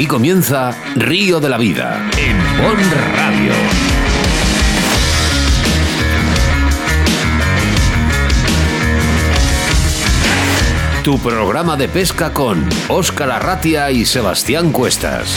Aquí comienza Río de la Vida en Bon Radio. Tu programa de pesca con Óscar Arratia y Sebastián Cuestas.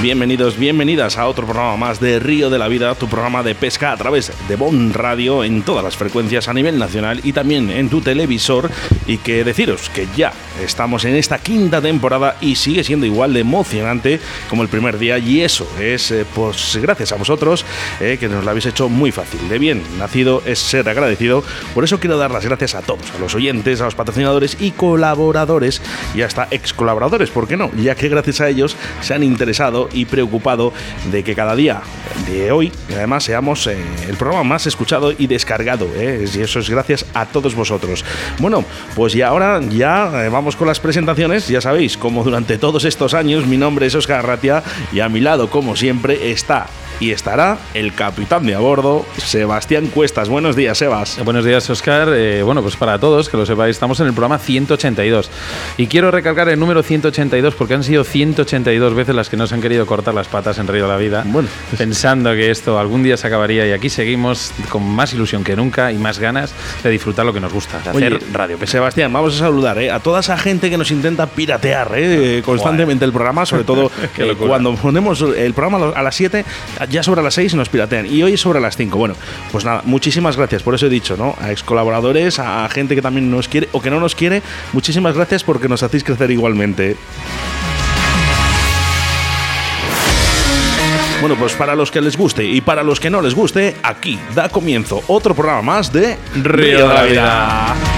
Bienvenidos, bienvenidas a otro programa más de Río de la Vida, tu programa de pesca a través de Bon Radio en todas las frecuencias a nivel nacional y también en tu televisor. Y que deciros que ya estamos en esta quinta temporada y sigue siendo igual de emocionante como el primer día. Y eso es eh, pues gracias a vosotros eh, que nos lo habéis hecho muy fácil. De bien nacido es ser agradecido. Por eso quiero dar las gracias a todos, a los oyentes, a los patrocinadores y colaboradores y hasta ex colaboradores, ¿por qué no? Ya que gracias a ellos se han interesado y preocupado de que cada día de hoy, además, seamos eh, el programa más escuchado y descargado. ¿eh? Y eso es gracias a todos vosotros. Bueno, pues ya ahora ya eh, con las presentaciones. Ya sabéis, como durante todos estos años, mi nombre es Oscar Ratia y a mi lado, como siempre, está y estará el capitán de a bordo, Sebastián Cuestas. Buenos días, Sebas. Buenos días, Oscar. bueno, pues para todos, que lo sepáis, estamos en el programa 182. Y quiero recalcar el número 182 porque han sido 182 veces las que nos han querido cortar las patas en Río de la Vida, bueno, pensando que esto algún día se acabaría y aquí seguimos con más ilusión que nunca y más ganas de disfrutar lo que nos gusta, de hacer radio. Sebastián, vamos a saludar ¿eh? a toda esa gente que nos intenta piratear ¿eh? constantemente el programa, sobre todo eh, cuando ponemos el programa a las 7, ya sobre las 6 nos piratean y hoy sobre las 5. Bueno, pues nada, muchísimas gracias, por eso he dicho, ¿no? A ex colaboradores, a gente que también nos quiere o que no nos quiere, muchísimas gracias porque nos hacéis crecer igualmente. Bueno, pues para los que les guste y para los que no les guste, aquí da comienzo otro programa más de Río de la Vida.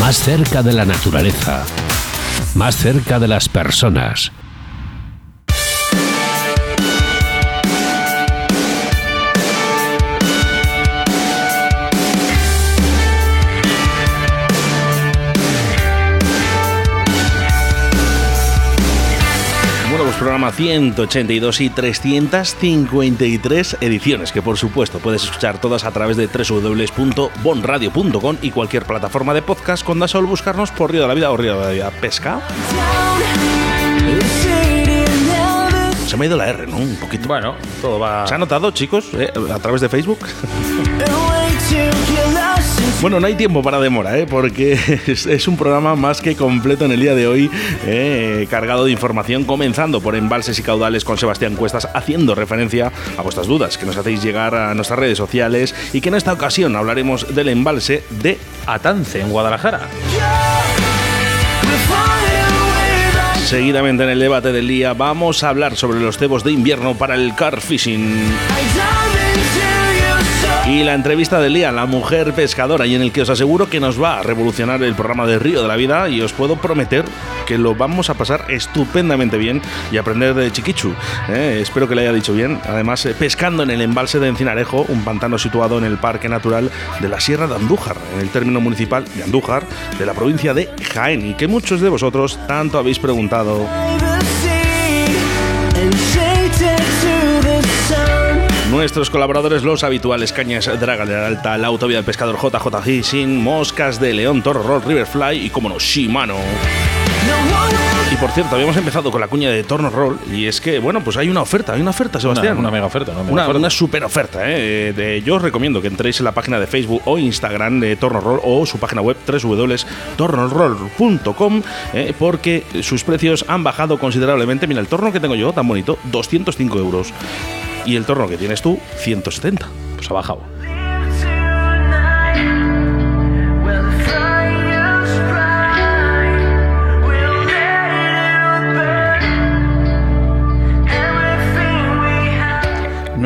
más cerca de la naturaleza, más cerca de las personas. Programa 182 y 353 ediciones, que por supuesto puedes escuchar todas a través de www.bonradio.com y cualquier plataforma de podcast con da solo buscarnos por Río de la Vida o Río de la Vida Pesca. Se me ha ido la R, ¿no? Un poquito. Bueno, todo va. ¿Se ha notado, chicos? Eh, a través de Facebook. Bueno, no hay tiempo para demora, ¿eh? porque es, un programa más que completo en el día de hoy, ¿eh? cargado de información, comenzando por embalses y caudales con Sebastián Cuestas, haciendo referencia a vuestras dudas que nos hacéis llegar a nuestras redes sociales y que en esta ocasión hablaremos del embalse de Atance, en Guadalajara. Seguidamente en el debate del día vamos a hablar sobre los cebos de invierno para el car fishing. Y la entrevista del día, la mujer pescadora, y en el que os aseguro que nos va a revolucionar el programa de Río de la Vida y os puedo prometer que lo vamos a pasar estupendamente bien y aprender de Chiquichu. ¿eh? espero que le haya dicho bien. Además, eh, pescando en el embalse de Encinarejo, un pantano situado en el Parque Natural de la Sierra de Andújar, en el término municipal de Andújar, de la provincia de Jaén, y que muchos de vosotros tanto habéis preguntado. Nuestros colaboradores, los habituales Cañas Draga de Alta, la Autovía del Pescador JJ Fishing, Moscas de León, Toro Roll, Riverfly y, como no, Shimano. Y por cierto, habíamos empezado con la cuña de Torno Roll y es que, bueno, pues hay una oferta, hay una oferta, Sebastián. Una, mega oferta, una, una, super oferta. ¿eh? yo os recomiendo que entréis en la página de Facebook o Instagram de Torno Roll o su página web www.tornoroll.com ¿eh? porque sus precios han bajado considerablemente. Mira, el torno que tengo yo, tan bonito, 205 euros. Y el torno que tienes tú, 170. Pues ha bajado.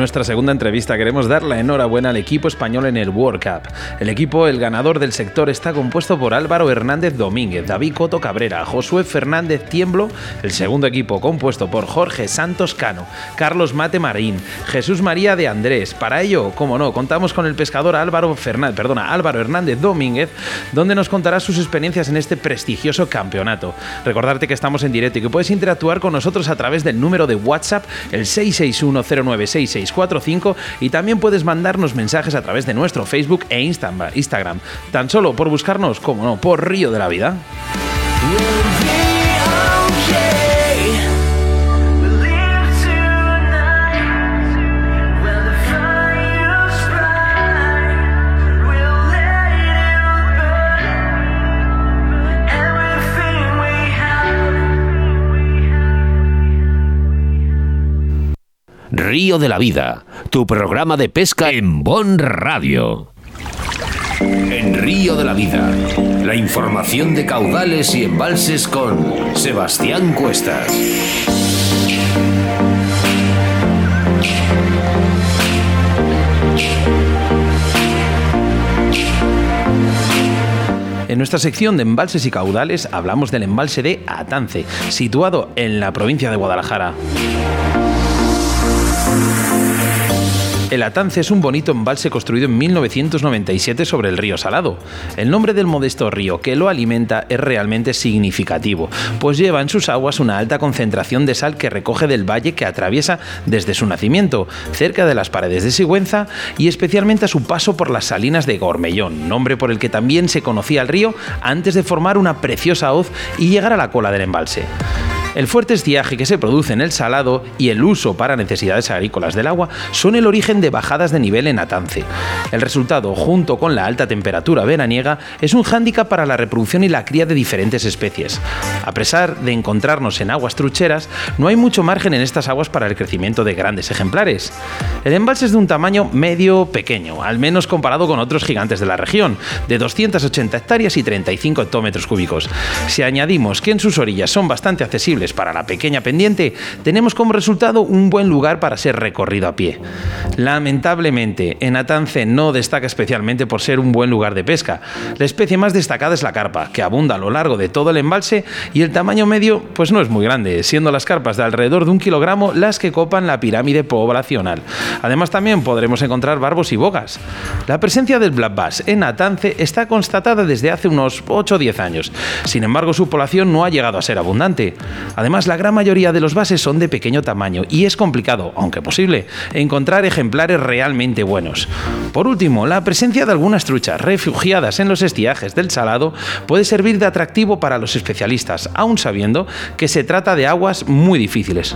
Nuestra segunda entrevista queremos dar la enhorabuena al equipo español en el World Cup. El equipo, el ganador del sector, está compuesto por Álvaro Hernández Domínguez, David Coto Cabrera, Josué Fernández Tiemblo, el segundo equipo compuesto por Jorge Santos Cano, Carlos Mate Marín, Jesús María de Andrés. Para ello, como no, contamos con el pescador Álvaro Fernández, perdona, Álvaro Hernández Domínguez, donde nos contará sus experiencias en este prestigioso campeonato. Recordarte que estamos en directo y que puedes interactuar con nosotros a través del número de WhatsApp el 6610966 45 y también puedes mandarnos mensajes a través de nuestro Facebook e Instagram, tan solo por buscarnos, como no, por Río de la Vida. Río de la Vida, tu programa de pesca en Bon Radio. En Río de la Vida, la información de caudales y embalses con Sebastián Cuestas. En nuestra sección de embalses y caudales hablamos del embalse de Atance, situado en la provincia de Guadalajara. El Atance es un bonito embalse construido en 1997 sobre el río Salado. El nombre del modesto río que lo alimenta es realmente significativo, pues lleva en sus aguas una alta concentración de sal que recoge del valle que atraviesa desde su nacimiento, cerca de las paredes de Sigüenza y especialmente a su paso por las salinas de Gormellón, nombre por el que también se conocía el río antes de formar una preciosa hoz y llegar a la cola del embalse. El fuerte estiaje que se produce en el salado y el uso para necesidades agrícolas del agua son el origen de bajadas de nivel en Atance. El resultado, junto con la alta temperatura veraniega, es un hándicap para la reproducción y la cría de diferentes especies. A pesar de encontrarnos en aguas trucheras, no hay mucho margen en estas aguas para el crecimiento de grandes ejemplares. El embalse es de un tamaño medio pequeño, al menos comparado con otros gigantes de la región, de 280 hectáreas y 35 hectómetros cúbicos. Si añadimos que en sus orillas son bastante accesibles para la pequeña pendiente, tenemos como resultado un buen lugar para ser recorrido a pie. Lamentablemente, en Atance no destaca especialmente por ser un buen lugar de pesca. La especie más destacada es la carpa, que abunda a lo largo de todo el embalse y el tamaño medio pues no es muy grande, siendo las carpas de alrededor de un kilogramo las que copan la pirámide poblacional. Además también podremos encontrar barbos y bogas. La presencia del black bass en Atance está constatada desde hace unos 8 o 10 años. Sin embargo, su población no ha llegado a ser abundante. Además, la gran mayoría de los bases son de pequeño tamaño y es complicado, aunque posible, encontrar ejemplares realmente buenos. Por último, la presencia de algunas truchas refugiadas en los estiajes del Salado puede servir de atractivo para los especialistas, aun sabiendo que se trata de aguas muy difíciles.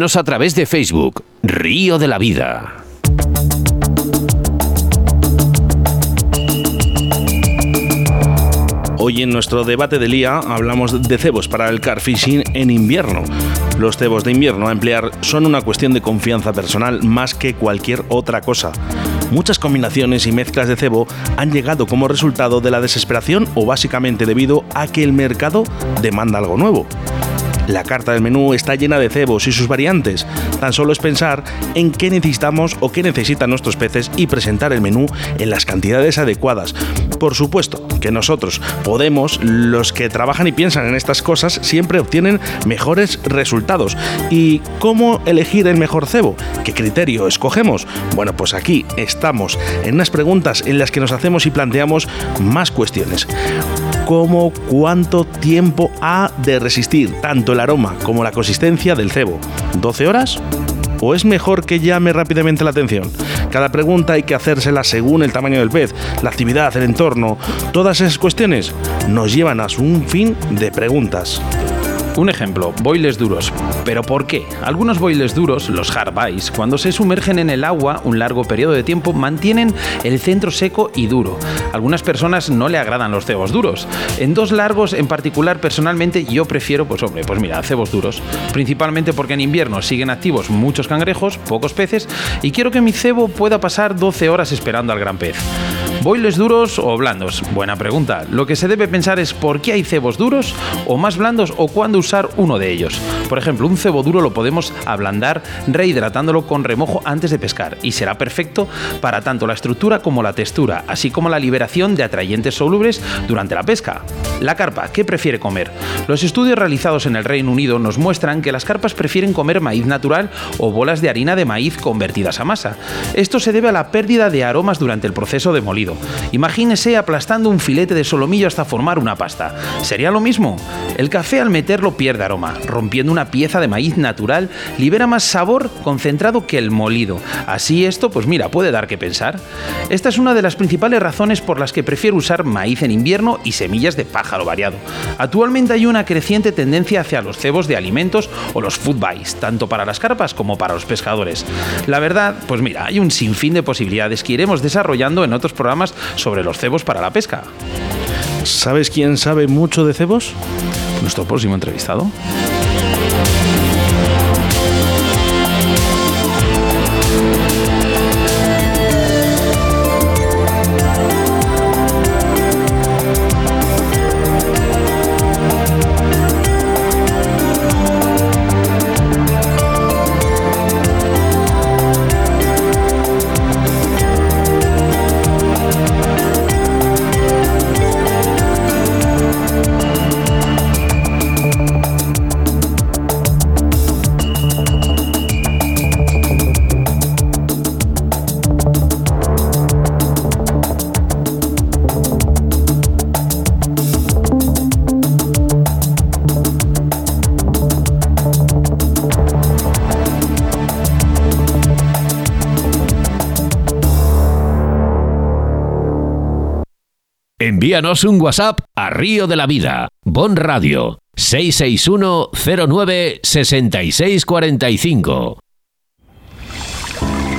A través de Facebook, Río de la Vida. Hoy en nuestro debate del día hablamos de cebos para el car fishing en invierno. Los cebos de invierno a emplear son una cuestión de confianza personal más que cualquier otra cosa. muchas combinaciones y mezclas de cebo han llegado como resultado de la desesperación o básicamente debido a que el mercado demanda algo nuevo. La carta del menú está llena de cebos y sus variantes. Tan solo es pensar en qué necesitamos o qué necesitan nuestros peces y presentar el menú en las cantidades adecuadas. Por supuesto que nosotros podemos, los que trabajan y piensan en estas cosas, siempre obtienen mejores resultados. ¿Y cómo elegir el mejor cebo? ¿Qué criterio escogemos? Bueno, pues aquí estamos en unas preguntas en las que nos hacemos y planteamos más cuestiones. ¿Cómo, cuánto tiempo ha de resistir tanto el aroma como la consistencia del cebo? ¿12 horas? ¿O es mejor que llame rápidamente la atención? Cada pregunta hay que hacérsela según el tamaño del pez, la actividad, el entorno. Todas esas cuestiones nos llevan a un fin de preguntas. Un ejemplo, boiles duros. ¿Pero por qué? Algunos boiles duros, los hard cuando se sumergen en el agua un largo periodo de tiempo, mantienen el centro seco y duro. algunas personas no le agradan los cebos duros. En dos largos en particular, personalmente, yo prefiero, pues hombre, pues mira, cebos duros. Principalmente porque en invierno siguen activos muchos cangrejos, pocos peces, y quiero que mi cebo pueda pasar 12 horas esperando al gran pez. ¿Boiles duros o blandos? Buena pregunta. Lo que se debe pensar es por qué hay cebos duros o más blandos o cuándo usar uno de ellos. Por ejemplo, un cebo duro lo podemos ablandar rehidratándolo con remojo antes de pescar y será perfecto para tanto la estructura como la textura, así como la liberación de atrayentes solubles durante la pesca. La carpa, ¿qué prefiere comer? Los estudios realizados en el Reino Unido nos muestran que las carpas prefieren comer maíz natural o bolas de harina de maíz convertidas a masa. Esto se debe a la pérdida de aromas durante el proceso de molido. Imagínese aplastando un filete de solomillo hasta formar una pasta. ¿Sería lo mismo? El café al meterlo pierde aroma, rompiendo una pieza de maíz natural libera más sabor concentrado que el molido. Así esto, pues mira, puede dar que pensar. Esta es una de las principales razones por las que prefiero usar maíz en invierno y semillas de pájaro variado. Actualmente hay una creciente tendencia hacia los cebos de alimentos o los food buys, tanto para las carpas como para los pescadores. La verdad, pues mira, hay un sinfín de posibilidades que iremos desarrollando en otros programas sobre los cebos para la pesca. ¿Sabes quién sabe mucho de cebos? Nuestro próximo entrevistado. Envíanos un WhatsApp a Río de la Vida, Bon Radio, 661 09 6645.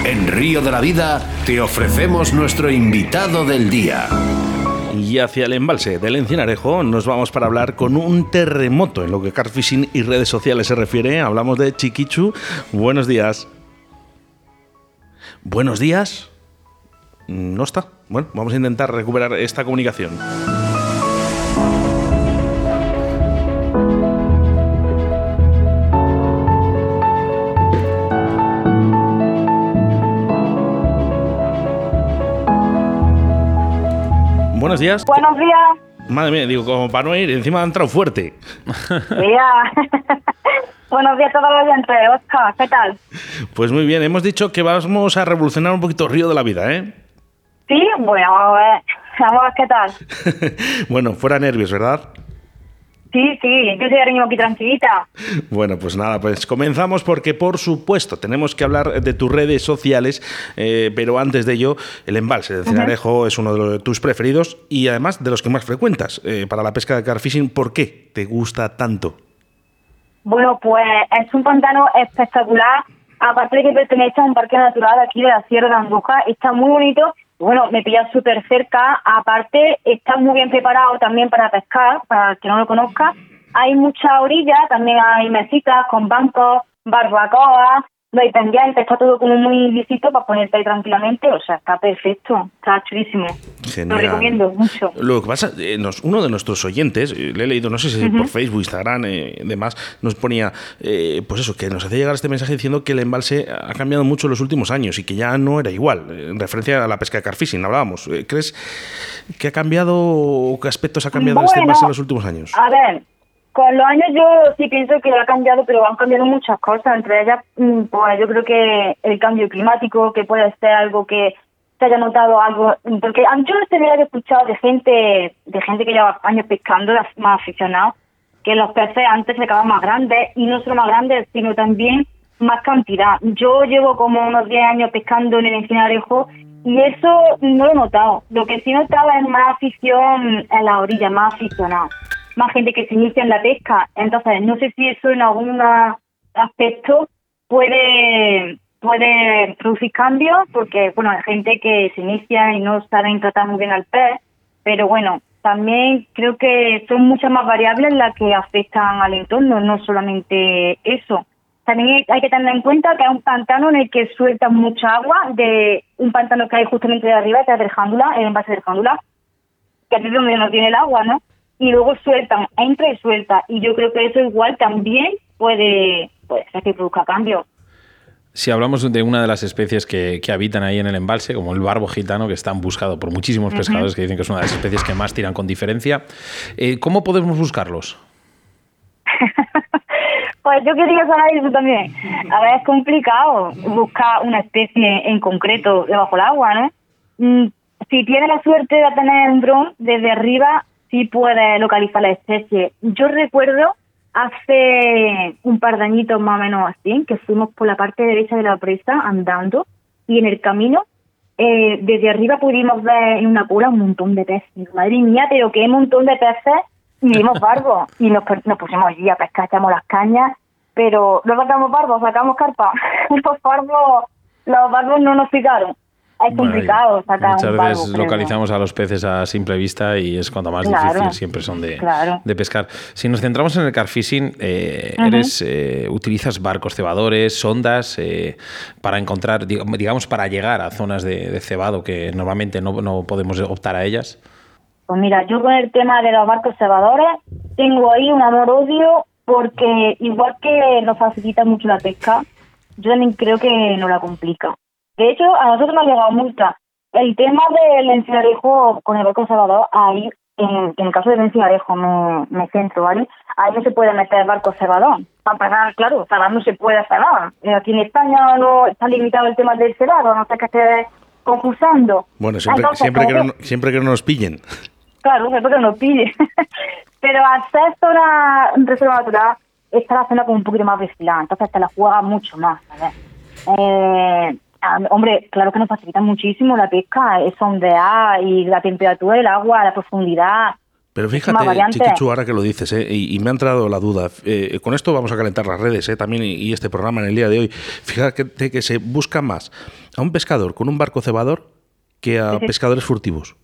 En Río de la Vida te ofrecemos nuestro invitado del día. Y hacia el embalse del Encinarejo nos vamos para hablar con un terremoto en lo que carfishing y redes sociales se refiere. Hablamos de Chiquichu. Buenos días. Buenos días. No está. Bueno, vamos a intentar recuperar esta comunicación. Buenos días. Buenos días. Madre mía, digo, como para no ir, encima ha entrado fuerte. Buenos días a todos los oyentes. Oscar, ¿qué tal? Pues muy bien, hemos dicho que vamos a revolucionar un poquito el río de la vida, ¿eh? Sí, bueno, vamos a ver, vamos a ver qué tal. bueno, fuera nervios, ¿verdad? Sí, sí, yo soy aquí tranquilita. Bueno, pues nada, pues comenzamos porque por supuesto tenemos que hablar de tus redes sociales, eh, pero antes de ello, el embalse de Cinarejo es uno de tus preferidos y además de los que más frecuentas eh, para la pesca de carfishing. ¿Por qué te gusta tanto? Bueno, pues es un pantano espectacular, aparte de que pertenece a un parque natural aquí de la Sierra de Andújar, está muy bonito bueno, me pilla súper cerca. Aparte, está muy bien preparado también para pescar, para el que no lo conozca. Hay mucha orilla, también hay mesitas con bancos, barbacoa. No hay pendientes, está todo como muy lisito para ponerte ahí tranquilamente, o sea, está perfecto, está chulísimo. Lo recomiendo mucho. Lo que pasa, eh, uno de nuestros oyentes, eh, le he leído, no sé si por Facebook, Instagram, eh, demás, nos ponía, eh, pues eso, que nos hacía llegar este mensaje diciendo que el embalse ha cambiado mucho en los últimos años y que ya no era igual, en referencia a la pesca de carfishing, hablábamos. ¿Crees que ha cambiado o qué aspectos ha cambiado este embalse en los últimos años? A ver, con los años yo sí pienso que ha cambiado, pero han cambiado muchas cosas. Entre ellas, mm, pues yo creo que el cambio climático, que puede ser algo que se haya notado algo, porque yo no tenía que escuchado de gente, de gente que lleva años pescando, más aficionados, que los peces antes se acababan más grandes, y no solo más grandes, sino también más cantidad. Yo llevo como unos 10 años pescando en el encinarejo y eso no lo he notado. Lo que sí notaba es más afición en la orilla, más aficionado más gente que se inicia en la pesca. Entonces, no sé si eso en algún aspecto puede puede producir cambios, porque, bueno, hay gente que se inicia y no saben tratar muy bien al pez, pero bueno, también creo que son muchas más variables las que afectan al entorno, no solamente eso. También hay que tener en cuenta que hay un pantano en el que suelta mucha agua, de un pantano que hay justamente de arriba, que es del Jándula, el envase del Jándula, que es donde no tiene el agua, ¿no? Y luego sueltan, entra y suelta. Y yo creo que eso igual también puede, puede que produzca cambio. Si hablamos de una de las especies que, habitan ahí en el embalse, como el barbo gitano, que están buscado por muchísimos pescadores que dicen que es una de las especies que más tiran con diferencia, eh, ¿cómo podemos buscarlos? pues yo quería saber eso también. A ver, es complicado buscar una especie en concreto debajo del agua, ¿no? Mm, si tiene la suerte de tener un dron, desde arriba sí puede localizar la especie. Yo recuerdo hace un par de añitos más o menos así, que fuimos por la parte derecha de la presa andando y en el camino eh, desde arriba pudimos ver en una cura un montón de peces. Madre mía, pero qué montón de peces y vimos barbos y nos, nos pusimos allí a pescar, echamos las cañas, pero no sacamos barbos, sacamos carpa. los barbos, los barbos no nos picaron es complicado sacar Muchas veces localizamos a los peces a simple vista y es cuando más difícil siempre son de, de, pescar. Si nos centramos en el carfishing, eh, eres, eh, utilizas barcos cebadores, sondas eh, para encontrar, digamos, para llegar a zonas de, cebado que normalmente no, no podemos optar a ellas. Pues mira, yo con el tema de los barcos cebadores tengo ahí un amor-odio porque igual que nos facilita mucho la pesca, yo también creo que nos la complica. De hecho, a nosotros nos ha llegado multa. El tema del encigarejo con el barco Salvador, ahí, en, el caso del encigarejo, me, me centro, ¿vale? Ahí no se puede meter barco cebador. Para pagar, claro, cebar no se puede cebar. Eh, aquí en España no está limitado el tema del cebado, no sé qué esté confusando. Bueno, siempre, siempre, que no, siempre que no nos pillen. Claro, siempre que no nos pillen. Pero ser zona reserva natural, está la zona como un poquito más vigilada, entonces te la juega mucho más, ¿vale? Eh, Ah, hombre, claro que nos facilita muchísimo la pesca, es ondear y la temperatura del agua, la profundidad. Pero fíjate, Chiquichu, ahora que lo dices, eh, y, me ha entrado la duda, eh, con esto vamos a calentar las redes eh, también y, este programa en el día de hoy. Fíjate que se busca más a un pescador con un barco cebador que a pescadores furtivos.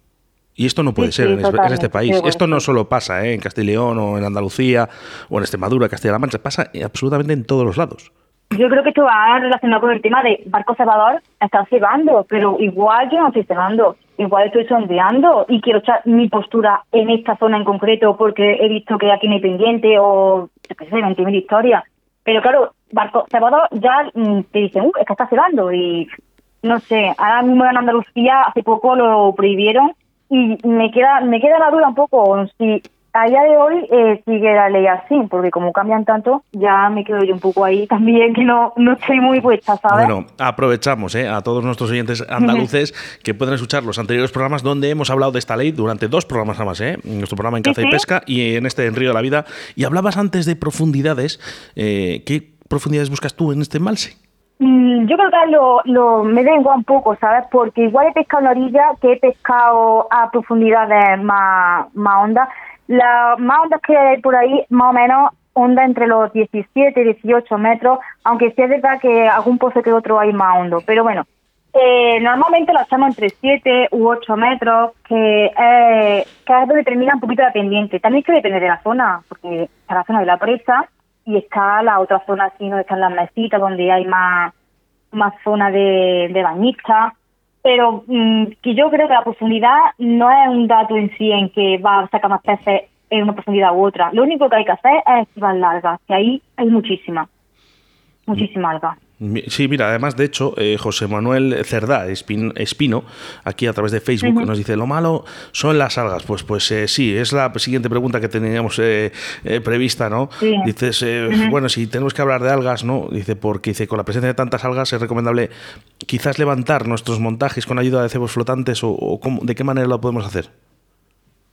Y esto no puede ser en, este país. Esto no solo pasa en Castileón o en Andalucía o en Extremadura, Castilla-La Mancha, pasa absolutamente en todos los lados. Yo creo que esto va relacionado con el tema de barco cebador, están cebando, pero igual yo no estoy cebando, igual estoy sondeando y quiero echar mi postura en esta zona en concreto porque he visto que aquí no hay pendiente o, qué sé, 20.000 historias. Pero claro, barco cebador ya mm, te dicen, uh, es que está cebando y no sé, ahora mismo en Andalucía hace poco lo prohibieron y me queda me queda la duda un poco si a día de hoy eh, sigue la ley así, porque como cambian tanto, ya me quedo yo un poco ahí también, que no, no estoy muy puesta, ¿sabes? Bueno, aprovechamos eh, a todos nuestros oyentes andaluces que pueden escuchar los anteriores programas donde hemos hablado de esta ley durante dos programas nada más, ¿eh? en nuestro programa en Caza y Pesca y en este en Río de la Vida. Y hablabas antes de profundidades. Eh, ¿Qué profundidades buscas tú en este embalse? Mm, yo creo que lo, lo me igual un poco, ¿sabes? Porque igual he pescado en la orilla que he pescado a profundidades más, más hondas las más ondas que hay por ahí, más o menos, onda entre los 17 y 18 metros, aunque sí es verdad que algún pozo que otro hay más hondo. Pero bueno, eh, normalmente lo hacemos entre 7 u 8 metros, que, eh, que es donde termina un poquito la pendiente. También que depende de la zona, porque está la zona de la presa, y está la otra zona así, no están las mesitas donde hay más, más zona de, de bañistas. Pero mm, que yo creo que la profundidad no es un dato en sí en que va a sacar más peces en una profundidad u otra. Lo único que hay que hacer es estivar largas, que ahí hay muchísimas, muchísimas algas. Sí, mira, además, de hecho, eh, José Manuel Cerdá Espino, aquí a través de Facebook, nos dice, lo malo son las algas. Pues pues eh, sí, es la siguiente pregunta que teníamos eh, prevista, ¿no? Dices, bueno, si tenemos que hablar de algas, ¿no? Dice, porque dice, con la presencia de tantas algas es recomendable quizás levantar nuestros montajes con ayuda de cebos flotantes o, de qué manera lo podemos hacer.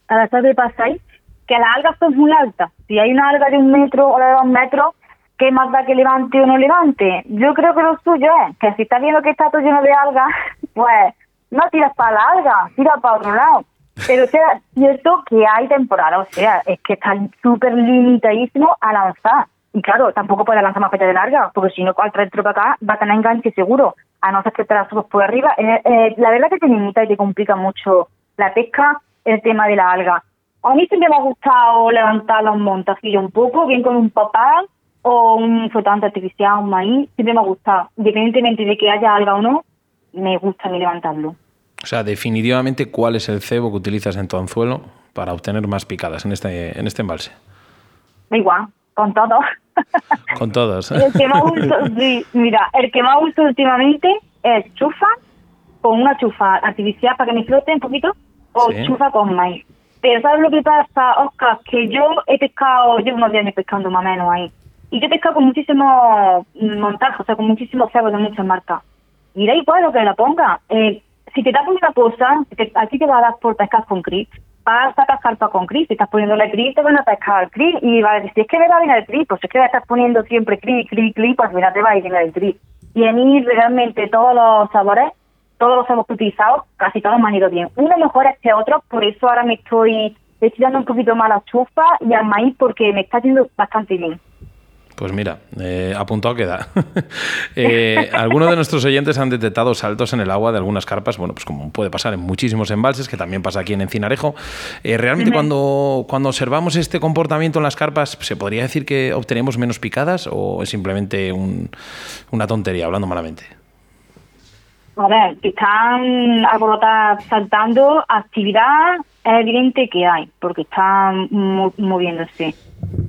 A la tarde pasa ahí que las algas son muy altas. Si hay una alga de un metro o de dos metros, ¿qué más da que levante o no levante? Yo creo que lo suyo es que si estás viendo que está todo lleno de algas, pues no tiras para la alga, tira para otro lado. Pero sea cierto que hay temporada, o sea, es que está súper limitadísimo a lanzar. Y claro, tampoco puede lanzar más fecha de larga, porque si no, al traer para acá va a tener enganche seguro, a no ser que te la subas por arriba. Eh, eh, la verdad que te limita y te complica mucho la pesca, el tema de la alga. A mí siempre me ha gustado levantar los montacillos un poco, bien con un papá, o un flotante artificial, un maíz, siempre me ha gustado. Independientemente de que haya alga o no, me gusta mi levantarlo. O sea, definitivamente, ¿cuál es el cebo que utilizas en tu anzuelo para obtener más picadas en este, en este embalse? Igual, con todos. Con todos. el que más uso, mira, el que más uso últimamente es chufa, con una chufa artificial para que me flote un poquito, o chufa con maíz. Pero ¿sabes lo que pasa, Oscar? Que yo he pescado, llevo unos días pescando más o menos ahí y yo pescado con muchísimos montajes, o sea, con muchísimos cebos de muchas marcas. Y da igual lo que la ponga. Eh, si te das una cosa, aquí te va a dar por pescar con cris, vas a carpa con cris. Si estás poniéndole cris, te van a pescar cris. Y va a decir, es que me va bien el cris, pues es que estás poniendo siempre cris, cris, cris, pues mira, te va a ir el cris. Y en mí realmente todos los sabores, todos los sabores que he utilizado, casi todos me han ido bien. Uno mejor que otro, por eso ahora me estoy, estoy un poquito más a la chufa y al maíz porque me está yendo bastante bien. Pues mira, eh, apuntado queda. eh, algunos de nuestros oyentes han detectado saltos en el agua de algunas carpas, bueno, pues como puede pasar en muchísimos embalses, que también pasa aquí en Encinarejo. Eh, realmente cuando, cuando observamos este comportamiento en las carpas, ¿se podría decir que obtenemos menos picadas o es simplemente una tontería, hablando malamente? A ver, que están alborotadas saltando, actividad es evidente que hay, porque están moviéndose.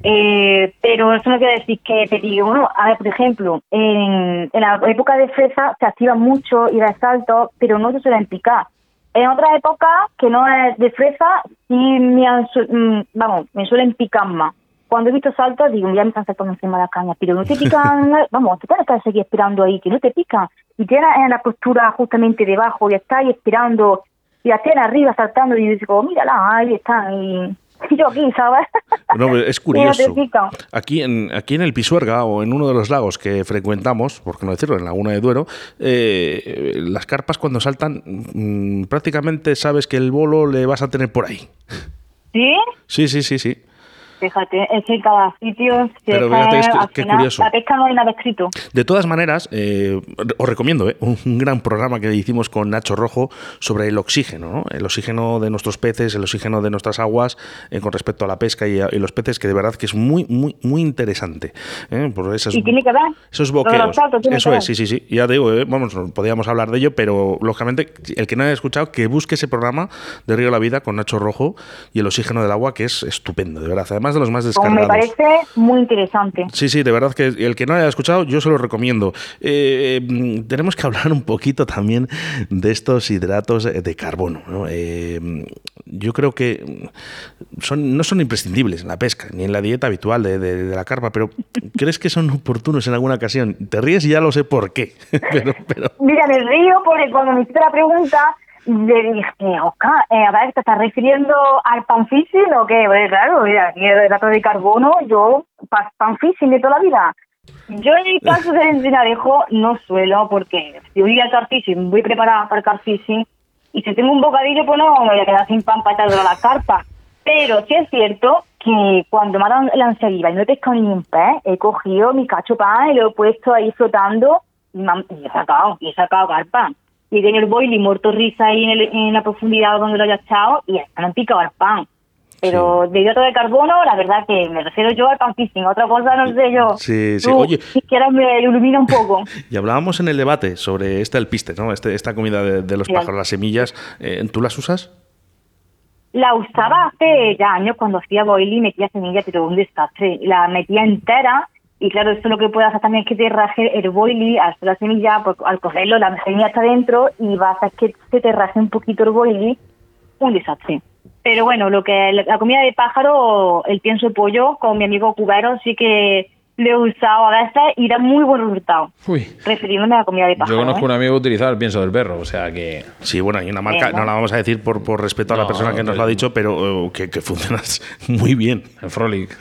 Eh, pero eso no quiere decir que te digo, bueno, a ver, por ejemplo, en, la época de fresa se activa mucho y da salto, pero no se suelen picar. En otra época, que no es de fresa, sí me, mm, vamos, me suelen picar más. Cuando he visto saltos, digo, ya me están saltando encima de las cañas, pero no te pican, vamos, te tienes que seguir esperando ahí, que no te pican. Y tienes en la postura justamente debajo y estás ahí esperando, y las tienes arriba saltando, y digo, mírala, ahí están, y yo aquí, ¿sabes? No, es curioso. Aquí en, aquí en el Pisuerga o en uno de los lagos que frecuentamos, por qué no decirlo, en Laguna de Duero, eh, las carpas cuando saltan mm, prácticamente sabes que el bolo le vas a tener por ahí. ¿Sí? Sí, sí, sí, sí. Fíjate, es que cada sitio... Pero fíjate, es curioso. La pesca no hay nada escrito. De todas maneras, eh, os recomiendo eh, un gran programa que hicimos con Nacho Rojo sobre el oxígeno, ¿no? el oxígeno de nuestros peces, el oxígeno de nuestras aguas eh, con respecto a la pesca y, los peces, que de verdad que es muy, muy, muy interesante. Por esos, y tiene que ver. Esos boqueos. Eso es, sí, sí, sí. Ya digo, vamos, podíamos hablar de ello, pero lógicamente, el que no haya escuchado, que busque ese programa de Río la Vida con Nacho Rojo y el oxígeno del agua, que es estupendo, de verdad. Además de los más descargados. me parece muy interesante. Sí, sí, de verdad que el que no haya escuchado, yo se lo recomiendo. Eh, tenemos que hablar un poquito también de estos hidratos de carbono. Eh, yo creo que son, no son imprescindibles en la pesca, ni en la dieta habitual de, la carpa, pero ¿crees que son oportunos en alguna ocasión? Te ríes y ya lo sé por qué. Mira, me río porque cuando me hiciste la pregunta le dije, Oscar, eh, a ver, ¿te estás refiriendo al pan o qué? Pues claro, mira, aquí el dato de carbono, yo, pan de toda la vida. Yo en el caso del encinarejo no suelo, porque si voy al car fishing, voy preparada para el car fishing, y si tengo un bocadillo, pues no me voy a quedar sin pan para echarlo a la carpa. Pero sí es cierto que cuando me ha dado la anseriva y no he pescado ni un pez, he cogido mi cacho pan y lo he puesto ahí flotando y, y he sacado, y he sacado carpa y tiene el boiling muerto risa ahí en, la profundidad donde lo haya echado y no han picado el pan. Pero de hidrato de carbono, la verdad que me refiero yo al pan Otra cosa no sé yo. Sí, sí. Oye. Si quieres me ilumina un poco. y hablábamos en el debate sobre este alpiste, ¿no? Este, esta comida de, los pájaros, las semillas. Eh, ¿Tú las usas? La usaba hace ya años cuando hacía boil y metía semillas, pero un desastre. La metía entera y claro, esto lo que puede hacer también es que te raje el boilie al la semilla, pues, al cogerlo, la semilla está dentro y va a hacer que se te raje un poquito el boilie, un desastre. Pero bueno, lo que la comida de pájaro, el pienso de pollo con mi amigo cubero, sí que le he usado a veces y da muy buen resultado. Uy. Refiriéndome a la comida de pájaro. Yo conozco ¿eh? un amigo que utilizaba el pienso del perro, o sea que. Sí, bueno, hay una marca, no la vamos a decir por, por respeto a la persona que nos lo ha dicho, pero eh, que, que, funciona muy bien. El Frolic.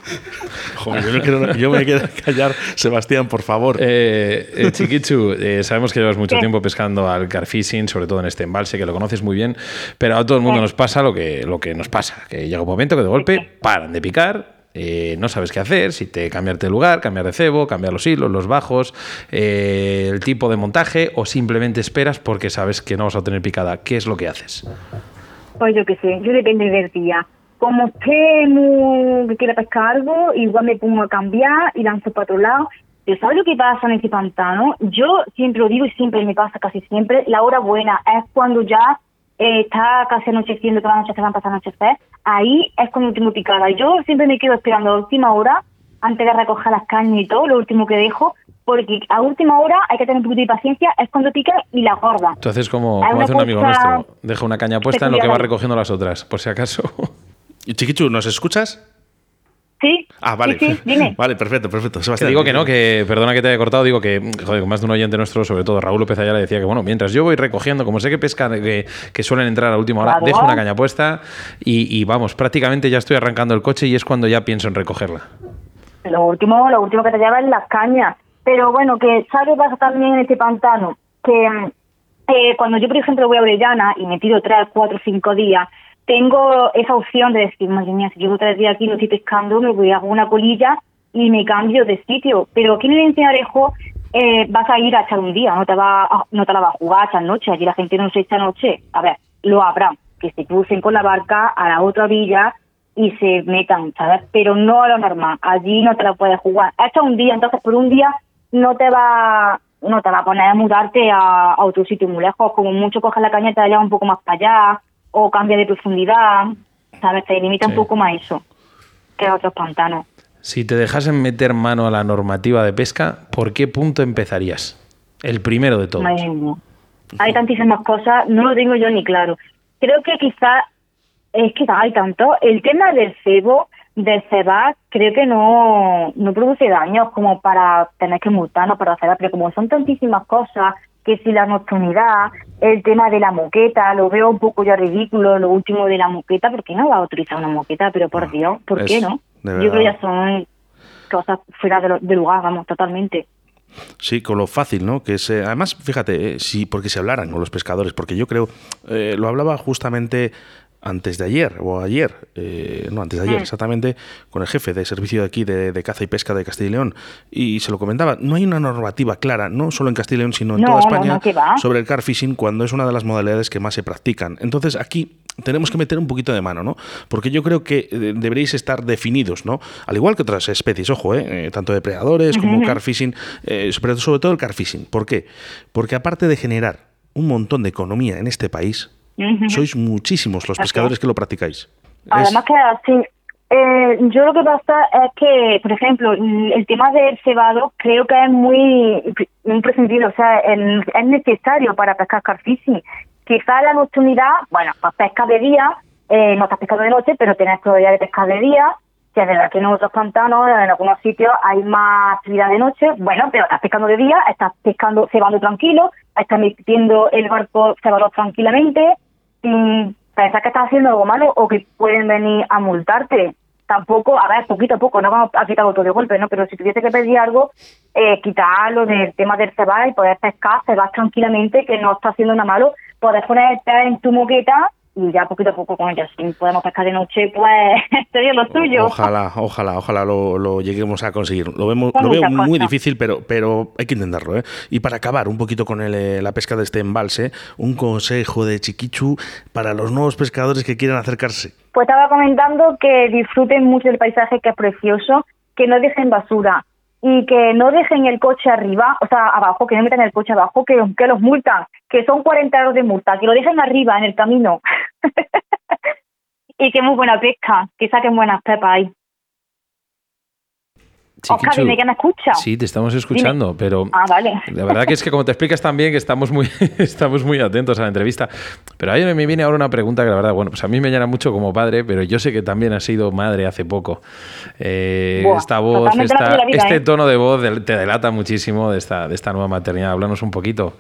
yo, me quiero callar, Sebastián, por favor. Eh, eh Chiquichu, sabemos que llevas mucho tiempo pescando al carfishing, sobre todo en este embalse, que lo conoces muy bien, pero a todo el mundo nos pasa lo que, lo que nos pasa, que llega un momento que de golpe paran de picar eh, no sabes qué hacer, si te cambiarte de lugar, cambiar de cebo, cambiar los hilos, los bajos, eh, el tipo de montaje o simplemente esperas porque sabes que no vas a tener picada. ¿Qué es lo que haces? Pues yo qué sé, yo depende del día. Como esté que quiera pescar algo, igual me pongo a cambiar y lanzo para otro lado. Pero ¿sabes lo que pasa en ese pantano? Yo siempre lo digo y siempre me pasa casi siempre, la hora buena es cuando ya eh, está casi anocheciendo, toda la noche se van a pasar a anochecer, ahí es cuando tengo picada. Yo siempre me quedo esperando a última hora, antes de recoger las cañas y todo, lo último que dejo, porque a última hora hay que tener un poquito de paciencia, es cuando pica y la gorda. Entonces, como, hace un amigo nuestro, deja una caña puesta en lo que va recogiendo las otras, por si acaso. Chiquichu, ¿nos escuchas? Sí. Ah, vale. Vale, perfecto, perfecto. Te digo que no, que perdona que te haya cortado, digo que, joder, con más de un oyente nuestro, sobre todo Raúl López Ayala, decía que, bueno, mientras yo voy recogiendo, como sé que pescan, que, suelen entrar a la última hora, dejo una caña puesta y, vamos, prácticamente ya estoy arrancando el coche y es cuando ya pienso en recogerla. Lo último, lo último que te lleva es las cañas. Pero bueno, que sabes pasa también en este pantano, que eh, cuando yo, por ejemplo, voy a Orellana y me tiro tres, cuatro, cinco días, tengo esa opción de decir, madre mía, si llevo tres días aquí no estoy pescando, me voy a una colilla y me cambio de sitio. Pero aquí en el Encinarejo eh, vas a ir a echar un día, no te va no te la vas a jugar a echar noche, allí la gente no se echa noche. A ver, lo habrá, que se crucen con la barca a la otra villa y se metan, ¿sabes? Pero no a lo normal, allí no te la puedes jugar. Echa un día, entonces por un día no te va no te va a poner a mudarte a, otro sitio muy lejos, como mucho coges la caña y te un poco más para allá, o cambia de profundidad, ¿sabes? Te limita un poco más eso que otros pantanos. Si te dejasen meter mano a la normativa de pesca, ¿por qué punto empezarías? El primero de todos. Hay tantísimas cosas, no lo tengo yo ni claro. Creo que quizás es que hay tanto. El tema del cebo, del cebar, creo que no, no produce daños como para tener que multarnos para cebar, pero como son tantísimas cosas, que si la nocturnidad, el tema de la moqueta, lo veo un poco ya ridículo, lo último de la moqueta, porque no va a utilizar una moqueta? Pero por Dios, ¿por qué no? Yo creo que ya son cosas fuera de, lugar, vamos, totalmente. Sí, con lo fácil, ¿no? Que es, además, fíjate, eh, sí, porque se hablaran con los pescadores, porque yo creo, eh, lo hablaba justamente antes de ayer, o ayer, eh, no, antes de ayer, mm. exactamente, con el jefe de servicio de aquí de, caza y pesca de Castilla y León, y se lo comentaba, no hay una normativa clara, no solo en Castilla y León, sino en toda España, sobre el car fishing, cuando es una de las modalidades que más se practican. Entonces, aquí tenemos que meter un poquito de mano, ¿no? Porque yo creo que eh, deberéis estar definidos, ¿no? Al igual que otras especies, ojo, ¿eh? tanto depredadores como car fishing, pero sobre todo el car fishing. ¿Por qué? Porque aparte de generar un montón de economía en este país, sois muchísimos los pescadores que lo practicáis. Además que así, eh, yo lo que pasa es que, por ejemplo, el tema del cebado creo que es muy imprescindible, o sea, es necesario para pescar carfishing. Quizá la nocturnidad, bueno, pues pesca de día, eh, no estás pescando de noche, pero tienes todavía de pescar de día, que verdad que en otros pantanos, en algunos sitios hay más actividad de noche, bueno, pero estás pescando de día, estás pescando cebando tranquilo, estás metiendo el barco cebado tranquilamente, sin pensar que estás haciendo algo malo o que pueden venir a multarte. Tampoco, a ver, poquito a poco, no vamos a quitar todo de golpe, ¿no? Pero si tuviese que pedir algo, eh, quitarlo del tema del cebar y poder pescar, cebar tranquilamente, que no está haciendo nada malo, poder ponerte en tu moqueta y ya poquito a poco con ellos, si podemos pescar de noche, pues sería lo tuyo. Ojalá, ojalá, ojalá lo, lleguemos a conseguir. Lo, vemos, lo veo muy difícil, pero, pero hay que intentarlo. ¿eh? Y para acabar un poquito con eh, la pesca de este embalse, un consejo de Chiquichu para los nuevos pescadores que quieran acercarse. Pues estaba comentando que disfruten mucho del paisaje que es precioso, que no dejen basura y que no dejen el coche arriba, o sea, abajo, que no metan el coche abajo, que, que los multan, que son 40 euros de multa, que lo dejen arriba en el camino. y que muy buena pesca, que saquen buenas pepas ahí. Oscar, dime que me escucha. Sí, te estamos escuchando, pero ah, vale. la verdad que es que como te explicas también que estamos muy, estamos muy atentos a la entrevista. Pero a mí me viene ahora una pregunta que la verdad, bueno, pues a mí me llena mucho como padre, pero yo sé que también has sido madre hace poco. Eh, esta voz, este ¿eh? tono de voz te delata muchísimo de esta, de esta nueva maternidad. Háblanos un poquito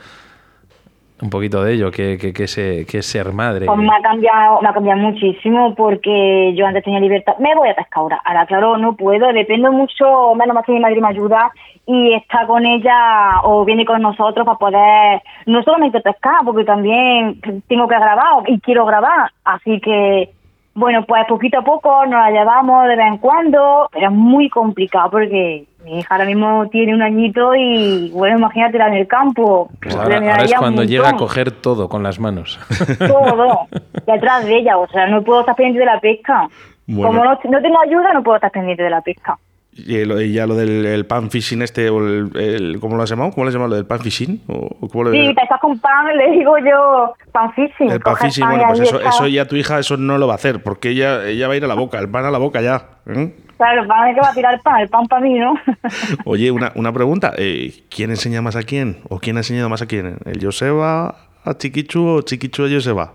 un poquito de ello, que, que, que, es ser madre. Pues me ha cambiado, me ha cambiado muchísimo porque yo antes tenía libertad. Me voy a pescar ahora. Ahora, claro, no puedo. Dependo mucho, menos más que mi madre me ayuda y está con ella o viene con nosotros para poder no solamente pescar, porque también tengo que grabar y quiero grabar. Así que bueno, pues poquito a poco nos la llevamos de vez en cuando, pero es muy complicado porque mi hija ahora mismo tiene un añito y, bueno, imagínatela en el campo. Pues ahora, es cuando llega a coger todo con las manos. Todo, detrás de ella, o sea, no puedo estar pendiente de la pesca. Como no, no tengo ayuda, no puedo estar pendiente de la pesca. Y, ya lo del pan fishing este, o el, ¿cómo lo has llamado? ¿Cómo lo has llamado? ¿Lo del pan fishing? ¿O, cómo lo sí, pescas con pan, le digo yo pan fishing. El pan fishing, bueno, pues eso, eso, ya tu hija eso no lo va a hacer, porque ella, ella va a ir a la boca, el pan a la boca ya. ¿eh? Claro, el pan es que va a tirar el pan, el pan para mí, ¿no? Oye, una, una pregunta, eh, ¿quién enseña más a quién? ¿O quién ha enseñado más a quién? ¿El Joseba a Chiquichu o Chiquichu a Joseba?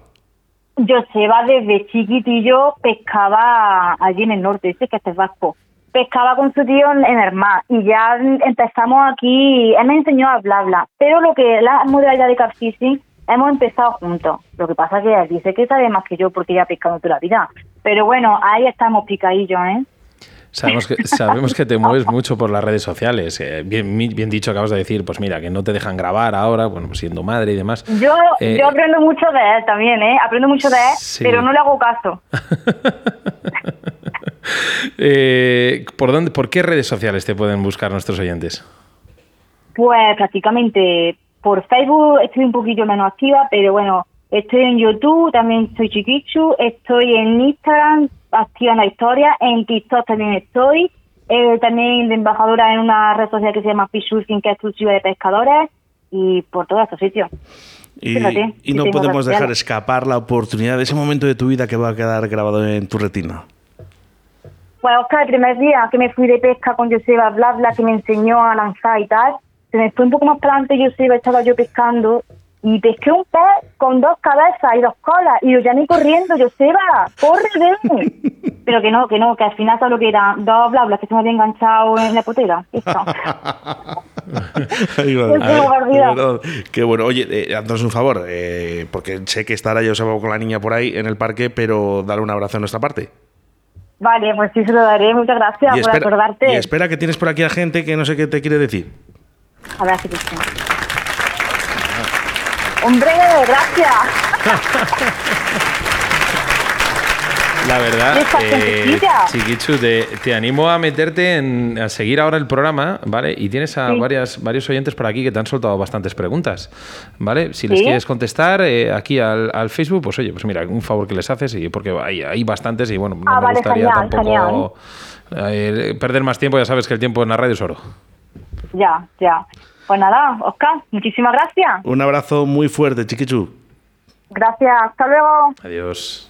Joseba desde chiquitillo pescaba allí en el norte, ese que es vasco pescaba con su tío en el mar y ya empezamos aquí, él me enseñó a bla bla, pero lo que la modalidad de carfishing hemos empezado juntos. Lo que pasa que él dice que sabe más que yo porque ya ha pescado toda la vida. Pero bueno, ahí estamos picadillos, ¿eh? Sabemos que, sabemos que te mueves mucho por las redes sociales. Eh, bien, bien dicho, acabas de decir, pues mira, que no te dejan grabar ahora, bueno, siendo madre y demás. Yo, eh, yo aprendo mucho de él también, ¿eh? Aprendo mucho de él, pero no le hago caso. Eh, ¿por, dónde, ¿Por qué redes sociales te pueden buscar nuestros oyentes? Pues prácticamente por Facebook estoy un poquito menos activa, pero bueno, estoy en YouTube, también soy Chiquichu, estoy en Instagram, activa en la historia, en TikTok también estoy, eh, también de embajadora en una red social que se llama Fishurfing, que es exclusiva de pescadores, y por todos estos sitios. Y, y no podemos dejar escapar la oportunidad de ese momento de tu vida que va a quedar grabado en tu retina. Pues Oscar, el primer día que me fui de pesca con Joseba Bla Bla, que me enseñó a lanzar y tal, se me fue un poco más para adelante Joseba, estaba yo pescando y pesqué un pez con dos cabezas y dos colas y yo ya ni corriendo, Joseba, corre, ven. Pero que no, que no, que al final solo que eran dos blablas que se me había enganchado en la potera. Esto. Qué bueno. Oye, eh, haznos un favor, eh, porque sé que estará Joseba con la niña por ahí en el parque, pero dale un abrazo a nuestra parte. Vale, pues sí se lo daré. Muchas gracias por acordarte. Y espera que tienes por aquí a gente que no sé qué te quiere decir. A ver si Hombre, gracias. La verdad, eh, Chiquichu, te, animo a meterte en, a seguir ahora el programa, ¿vale? Y tienes a varias, varios oyentes por aquí que te han soltado bastantes preguntas, ¿vale? Si les quieres contestar eh, aquí al, Facebook, pues oye, pues mira, un favor que les haces, y porque hay, hay bastantes y bueno, no ah, me gustaría tampoco eh, perder más tiempo, ya sabes que el tiempo en la radio es oro. Ya, ya. Pues nada, Oscar, muchísimas gracias. Un abrazo muy fuerte, Chiquichu. Gracias, hasta luego. Adiós.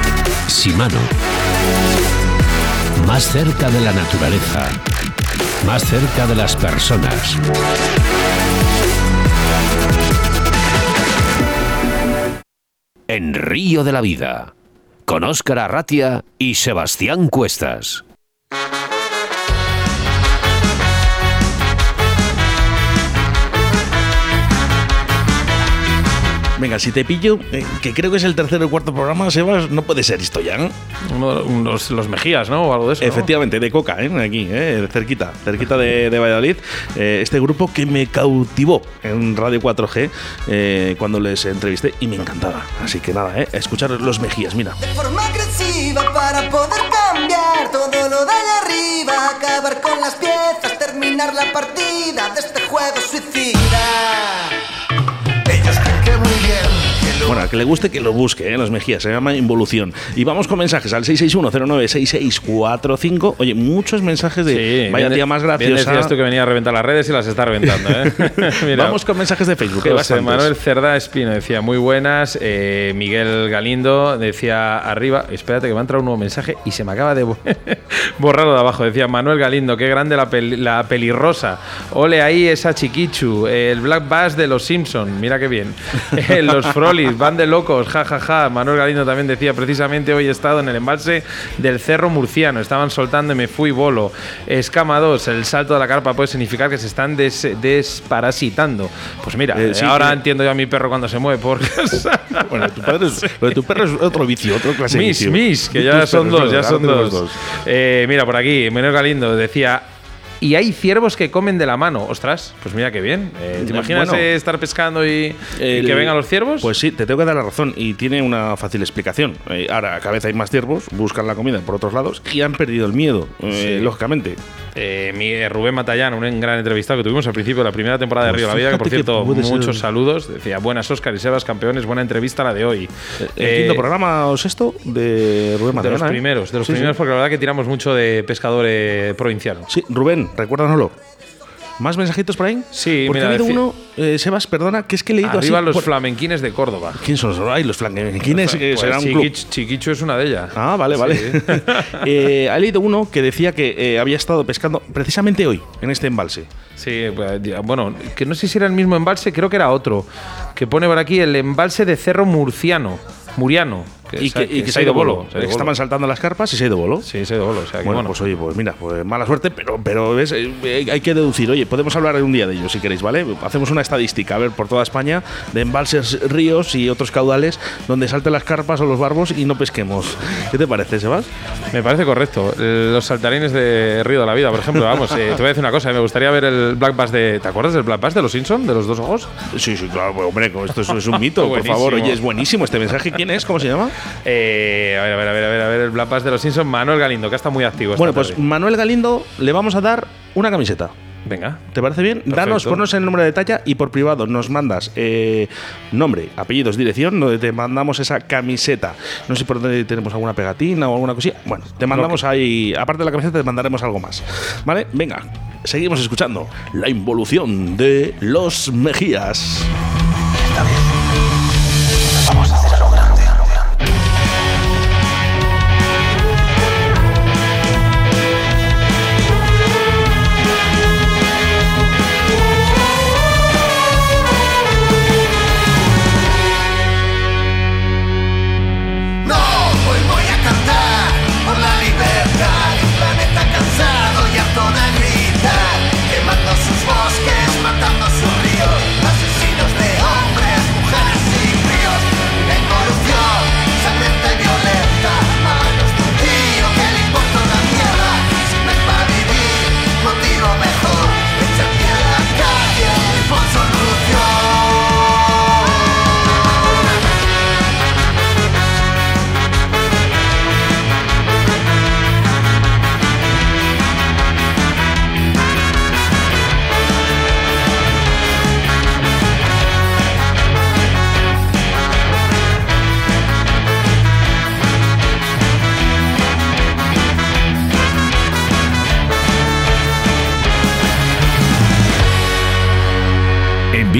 Simano. Más cerca de la naturaleza. Más cerca de las personas. En Río de la Vida. Con Óscar Arratia y Sebastián Cuestas. Venga, si te pillo, eh, que creo que es el tercero o cuarto programa, Sebas, no puede ser esto ya, ¿no? los, Mejías, ¿no? O algo de eso. Efectivamente, de Coca, ¿eh? Aquí, ¿eh? cerquita, cerquita de, Valladolid. Eh, este grupo que me cautivó en Radio 4G eh, cuando les entrevisté y me encantaba. Así que nada, ¿eh? escuchar los Mejías, mira. De forma agresiva para poder cambiar todo lo de allá arriba, acabar con las piezas, terminar la partida de este juego suicida. Bueno, a que le guste que lo busque, ¿eh? Los Mejías, se llama Involución. Y vamos con mensajes al 661-096645. Oye, muchos mensajes de vaya tía más graciosa. Bien tú que venía a reventar las redes y las está reventando, ¿eh? vamos con mensajes de Facebook. José Manuel Cerda Espino decía muy buenas. Eh, Miguel Galindo decía arriba. Espérate que me ha entrado un nuevo mensaje y se me acaba de borrarlo de abajo. Decía Manuel Galindo, qué grande la, la pelirrosa. Ole ahí esa chiquichu. El Black Bass de los Simpson. Mira qué bien. los Van de locos, jajaja. Ja, ja. Manuel Galindo también decía, precisamente hoy he estado en el embalse del Cerro Murciano, estaban soltando y me fui bolo. Escama 2, el salto de la carpa puede significar que se están desparasitando. Pues mira, eh, ahora entiendo yo a mi perro cuando se mueve por bueno, tu perro es, lo de tu perro es otro vicio, otro clase mis, vicio. Mis, que ya son dos, ya son dos. Eh, mira, por aquí, Manuel Galindo decía, y hay ciervos que comen de la mano. Ostras, pues mira qué bien. Eh, ¿Te imaginas estar pescando y, que vengan los ciervos? Pues sí, te tengo que dar la razón y tiene una fácil explicación. Eh, ahora, cada vez hay más ciervos, buscan la comida por otros lados y han perdido el miedo, eh, lógicamente. mi, Rubén Matallán, un gran entrevistado que tuvimos al principio de la primera temporada de pues Río de la Vida, que por cierto, muchos saludos. Decía, buenas Oscar y Sebas, campeones, buena entrevista la de hoy. ¿El quinto programa o sexto de Rubén Matallán? De los primeros, de los primeros, porque la verdad que tiramos mucho de pescador provinciano. Sí, Rubén, recuérdanoslo. ¿Más mensajitos por ahí? Sí, Porque ha habido uno, eh, Sebas, perdona, que es que he leído Arriba los flamenquines de Córdoba. ¿Quién son los, ay, los flamenquines? Pues, serán Chiquicho es una de ellas. Ah, vale, vale. eh, ha leído uno que decía que eh, había estado pescando precisamente hoy, en este embalse. Sí, pues, bueno, que no sé si era el mismo embalse, creo que era otro. Que pone por aquí el embalse de Cerro Murciano. Muriano y, que, se, ha ido bolo. Estaban saltando las carpas y se ha ido bolo. Sí, se ha ido bolo. bueno, pues oye, pues mira, pues mala suerte, pero, pero ¿ves? Eh, hay que deducir. Oye, podemos hablar un día de ello si queréis, ¿vale? Hacemos una estadística, a ver, por toda España, de embalses, ríos y otros caudales donde salten las carpas o los barbos y no pesquemos. ¿Qué te parece, Sebas? Me parece correcto. Los saltarines de Río de la Vida, por ejemplo, vamos, eh, te voy a decir una cosa, me gustaría ver el Black Bass de. ¿Te acuerdas del Black Bass de los Simpsons, de los dos ojos? Sí, sí, claro, pues, hombre, esto es, un mito, por favor. Oye, es buenísimo este mensaje. ¿Quién es? ¿Cómo se llama? Eh a ver, a ver, a ver, a ver, a ver, el Black Pass de los Simpsons, Manuel Galindo, que está muy activo. Bueno, pues Manuel Galindo le vamos a dar una camiseta. Venga. ¿Te parece bien? Danos, ponnos el número de talla y por privado nos mandas eh, nombre, apellidos, dirección, donde te mandamos esa camiseta. No sé por dónde tenemos alguna pegatina o alguna cosilla. Bueno, te mandamos ahí, aparte de la camiseta, te mandaremos algo más. ¿Vale? Venga, seguimos escuchando la involución de los Mejías.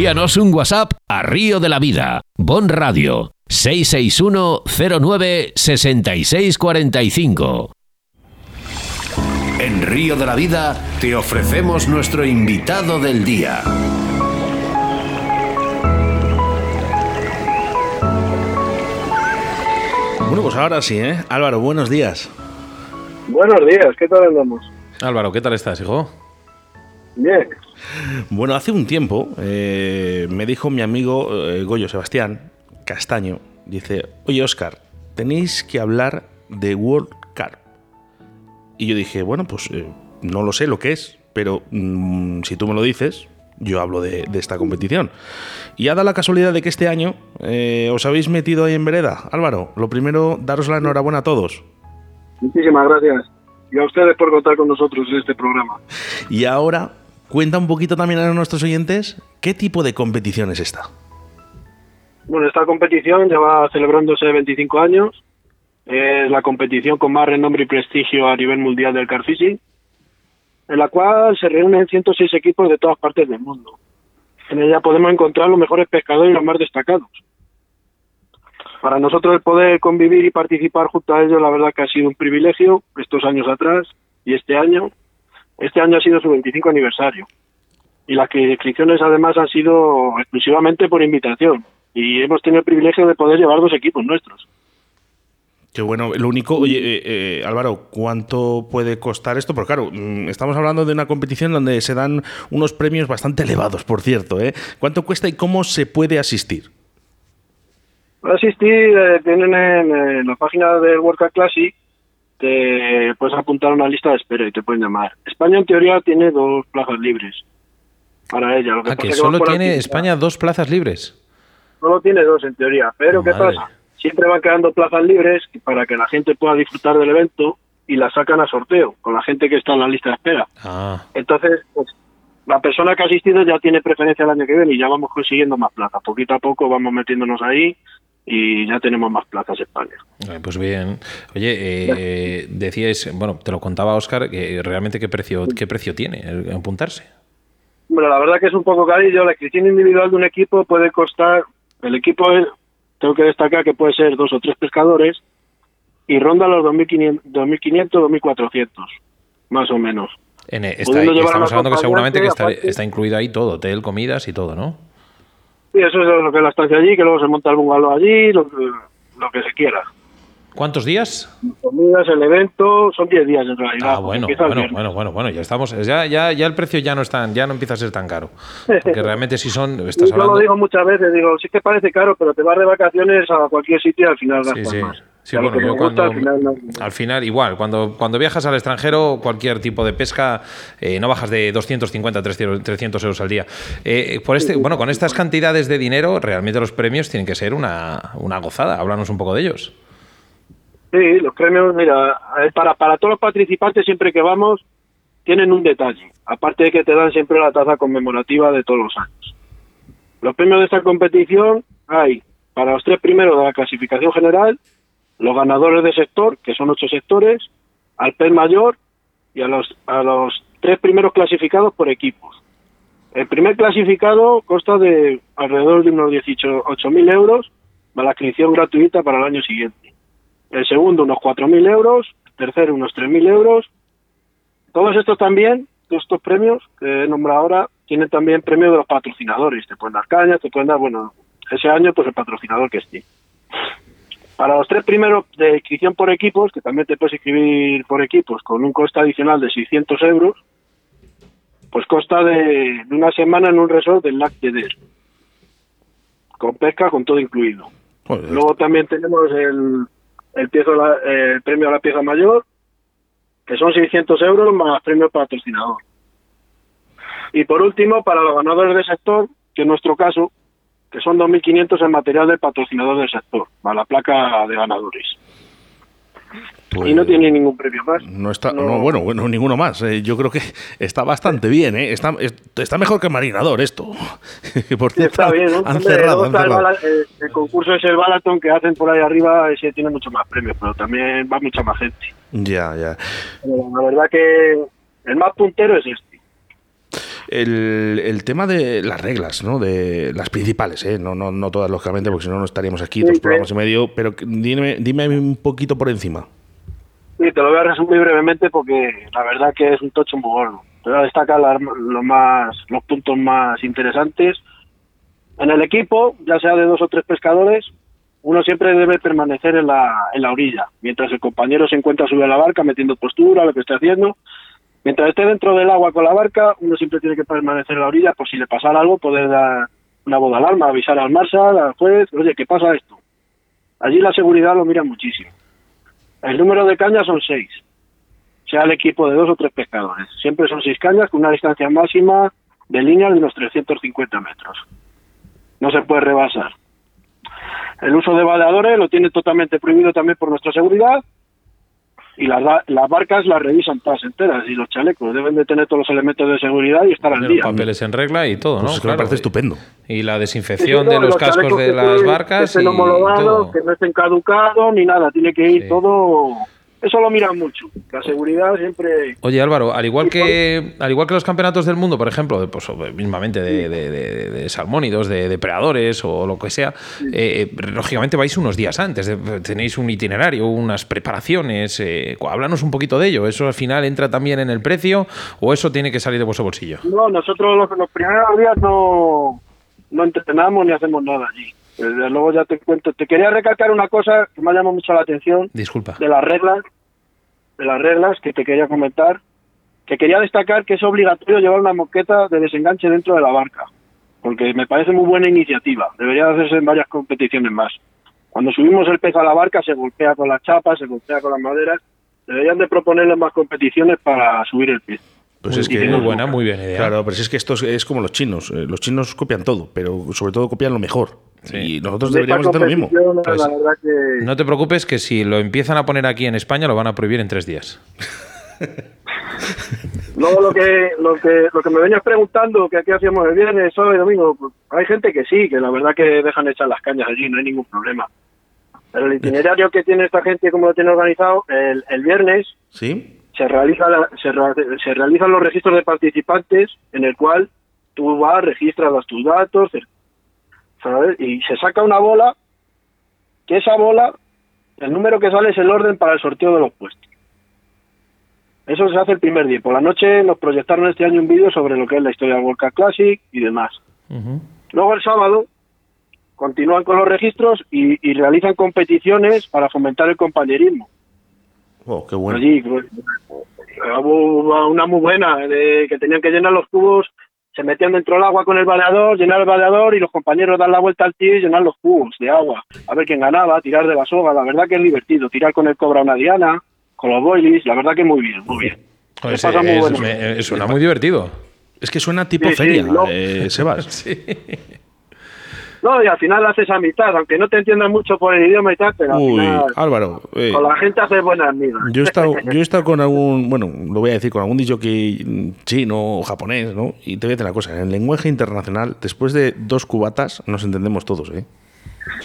Envíanos un WhatsApp a Río de la Vida, Bon Radio, 661 09 6645. En Río de la Vida te ofrecemos nuestro invitado del día. Bueno, pues ahora sí, ¿eh? Álvaro, buenos días. Buenos días, ¿qué tal andamos? Álvaro, ¿qué tal estás, hijo? Bien. Bueno, hace un tiempo eh, me dijo mi amigo eh, Goyo Sebastián Castaño, dice, oye Oscar, tenéis que hablar de World Cup. Y yo dije, bueno, pues eh, no lo sé lo que es, pero mm, si tú me lo dices, yo hablo de, de, esta competición. Y ha dado la casualidad de que este año os habéis metido ahí en vereda. Álvaro, lo primero, daros la enhorabuena a todos. Muchísimas gracias. Y a ustedes por contar con nosotros en este programa. Y ahora, cuenta un poquito también a nuestros oyentes qué tipo de competición es esta. Bueno, esta competición lleva celebrándose 25 años. Es la competición con más renombre y prestigio a nivel mundial del carfishing, en la cual se reúnen 106 equipos de todas partes del mundo. En ella podemos encontrar los mejores pescadores y los más destacados. Para nosotros el poder convivir y participar junto a ellos, la verdad que ha sido un privilegio estos años atrás y este año. Este año ha sido su 25 aniversario. Y las inscripciones además han sido exclusivamente por invitación. Y hemos tenido el privilegio de poder llevar dos equipos nuestros. Qué bueno. Lo único, oye, eh, eh, Álvaro, ¿cuánto puede costar esto? Porque claro, mm, estamos hablando de una competición donde se dan unos premios bastante elevados, por cierto. ¿eh? ¿Cuánto cuesta y cómo se puede asistir? Para asistir, eh, tienen en, en, la página del World Cup Classic, te puedes apuntar a una lista de espera y te pueden llamar. España, en teoría, tiene dos plazas libres para ella. Lo que, ah, que solo que tiene España dos plazas libres. Solo tiene dos, en teoría. Pero, ¿qué pasa? siempre van quedando plazas libres para que la gente pueda disfrutar del evento y las sacan a sorteo con la gente que está en la lista de espera. Ah. Entonces, pues, la persona que ha asistido ya tiene preferencia el año que viene y ya vamos consiguiendo más plazas. Poquito a poco vamos metiéndonos ahí y ya tenemos más plazas en España. Eh, pues bien. Oye, eh, decíais, bueno, te lo contaba Oscar, que realmente qué precio, qué precio tiene el apuntarse. Bueno, la verdad que es un poco carillo. La inscripción individual de un equipo puede costar, el equipo tengo que destacar que puede ser dos o tres pescadores y ronda los 2.500, 2.400, más o menos. En, está, estamos hablando que seguramente que está, está, incluido ahí todo, hotel, comidas y todo, ¿no? Sí, eso es lo que es la estancia allí, que luego se monta el bungalow allí, lo, lo que se quiera. ¿Cuántos días? Comidas, el evento, son 10 días en realidad. Ah, bueno, bueno, bueno, bueno, bueno, ya estamos, ya, ya, ya el precio ya no es tan, ya no empieza a ser tan caro. Porque realmente si son, estás Yo hablando... lo digo muchas veces, digo, sí que parece caro, pero te vas de vacaciones a cualquier sitio y al final gastas sí, sí. más. Sí, bueno, yo cuando, al, final, no... al final, igual, cuando, cuando viajas al extranjero, cualquier tipo de pesca, eh, no bajas de 250, 300, 300 euros al día. Eh, por este, bueno, con estas cantidades de dinero, realmente los premios tienen que ser una, una gozada. Háblanos un poco de ellos. Sí, los premios, mira, para, para todos los participantes siempre que vamos tienen un detalle, aparte de que te dan siempre la taza conmemorativa de todos los años. Los premios de esta competición hay para los tres primeros de la clasificación general, los ganadores de sector, que son ocho sectores, al pez mayor y a los, a los tres primeros clasificados por equipos. El primer clasificado consta de alrededor de unos 18.000 euros para la inscripción gratuita para el año siguiente el segundo unos 4.000 euros, el tercero unos 3.000 euros. Todos estos también, todos estos premios que he nombrado ahora, tienen también premios de los patrocinadores. Te pueden dar cañas, te pueden dar, bueno, ese año pues el patrocinador que esté. Para los tres primeros de inscripción por equipos, que también te puedes inscribir por equipos con un coste adicional de 600 euros, pues consta de, de una semana en un resort del Lac de Der, con pesca, con todo incluido. Joder. Luego también tenemos el, el, piezo, la, el premio a la pieza mayor, que son 600 euros más premio patrocinador. Y por último, para los ganadores del sector, que en nuestro caso, que son 2.500 en material del patrocinador del sector, para la placa de ganadores. Pues y no tiene ningún premio más. No está, no, no bueno, bueno, ninguno más. Eh, yo creo que está bastante bien, ¿eh? Está, está mejor que Marinador esto. por cierto, está bien, ¿no? Han cerrado, han cerrado. El, el, concurso es el Balaton que hacen por ahí arriba, ese tiene mucho más premios, pero también va mucha más gente. Ya, ya. Pero la verdad que el más puntero es este. El, el, tema de las reglas, ¿no? De las principales, ¿eh? No, no, no todas, lógicamente, porque si no, no estaríamos aquí dos programas sí. y medio, pero dime, dime un poquito por encima. Sí, te lo voy a resumir brevemente porque la verdad que es un tocho muy gordo. Te voy a destacar la, lo más, los puntos más interesantes. En el equipo, ya sea de dos o tres pescadores, uno siempre debe permanecer en la, en la orilla, mientras el compañero se encuentra sobre la barca metiendo postura, lo que esté haciendo, Mientras esté dentro del agua con la barca, uno siempre tiene que permanecer en la orilla por si le pasara algo, poder dar una voz de alarma, avisar al marshal, al juez, oye, ¿qué pasa esto? Allí la seguridad lo mira muchísimo. El número de cañas son seis, sea el equipo de dos o tres pescadores. Siempre son seis cañas con una distancia máxima de línea de unos 350 metros. No se puede rebasar. El uso de baleadores lo tiene totalmente prohibido también por nuestra seguridad y las, las barcas las revisan todas enteras y los chalecos deben de tener todos los elementos de seguridad y estar al día. Los papeles en regla y todo, ¿no? Pues es que me parece estupendo. Y la desinfección de los, cascos de las barcas. Que, y todo. que no estén caducados ni nada, tiene que ir todo eso lo miran mucho. La seguridad siempre. Oye Álvaro, al igual que al igual que los campeonatos del mundo, por ejemplo, pues, mismamente de, de, salmónidos, de depredadores o lo que sea, eh, lógicamente vais unos días antes, tenéis un itinerario, unas preparaciones. Eh, háblanos un poquito de ello. ¿Eso al final entra también en el precio o eso tiene que salir de vuestro bolsillo? No, nosotros los, los primeros días no, no entrenamos ni hacemos nada allí. Desde luego ya te cuento. Te quería recalcar una cosa que me ha llamado mucho la atención. Disculpa. De las reglas, de las reglas que te quería comentar. Que quería destacar que es obligatorio llevar una moqueta de desenganche dentro de la barca. Porque me parece muy buena iniciativa. Debería hacerse en varias competiciones más. Cuando subimos el pez a la barca se golpea con las chapas, se golpea con las maderas. Deberían de proponerle más competiciones para subir el pez. Pues es que muy buena, muy bien idea. Claro, pero es que esto es, como los chinos. Eh, los chinos copian todo, pero sobre todo copian lo mejor. Y nosotros deberíamos hacer lo mismo. Pues, no te preocupes que si lo empiezan a poner aquí en España lo van a prohibir en tres días. Luego lo que, lo que lo que me venías preguntando, que aquí hacíamos el viernes, sábado y domingo, pues, hay gente que sí, que la verdad que dejan echar las cañas allí, no hay ningún problema. Pero el itinerario que tiene esta gente, como lo tiene organizado, el, el viernes, ¿Sí? se, realiza se, se, realizan los registros de participantes en el cual tú vas, registras tus datos, ¿sabes? Y se saca una bola, que esa bola, el número que sale es el orden para el sorteo de los puestos. Eso se hace el primer día. Por la noche nos proyectaron este año un vídeo sobre lo que es la historia del World Cup Classic y demás. Luego el sábado continúan con los registros y, y realizan competiciones para fomentar el compañerismo. Oh, qué bueno. Allí, pues, una muy buena, de que tenían que llenar los cubos, se metían dentro del agua con el baleador, llenar el baleador y los compañeros dar la vuelta al tío y llenar los cubos de agua. A ver quién ganaba, tirar de la soga, la verdad que es divertido, tirar con el cobra una diana, con los boilies, la verdad que muy bien, muy bien. Muy bueno. suena muy divertido. Es que suena tipo feria, eh, Sebas. sí. No, y al final haces amistad, aunque no te entiendas mucho por el idioma y tal, pero al final, Álvaro, eh, con la gente haces buenas amigas. Yo he, estado, yo he estado con algún, bueno, lo voy a decir, con algún dicho que chino o japonés, ¿no? Y te voy a decir una cosa, en el lenguaje internacional, después de dos cubatas, nos entendemos todos, ¿eh?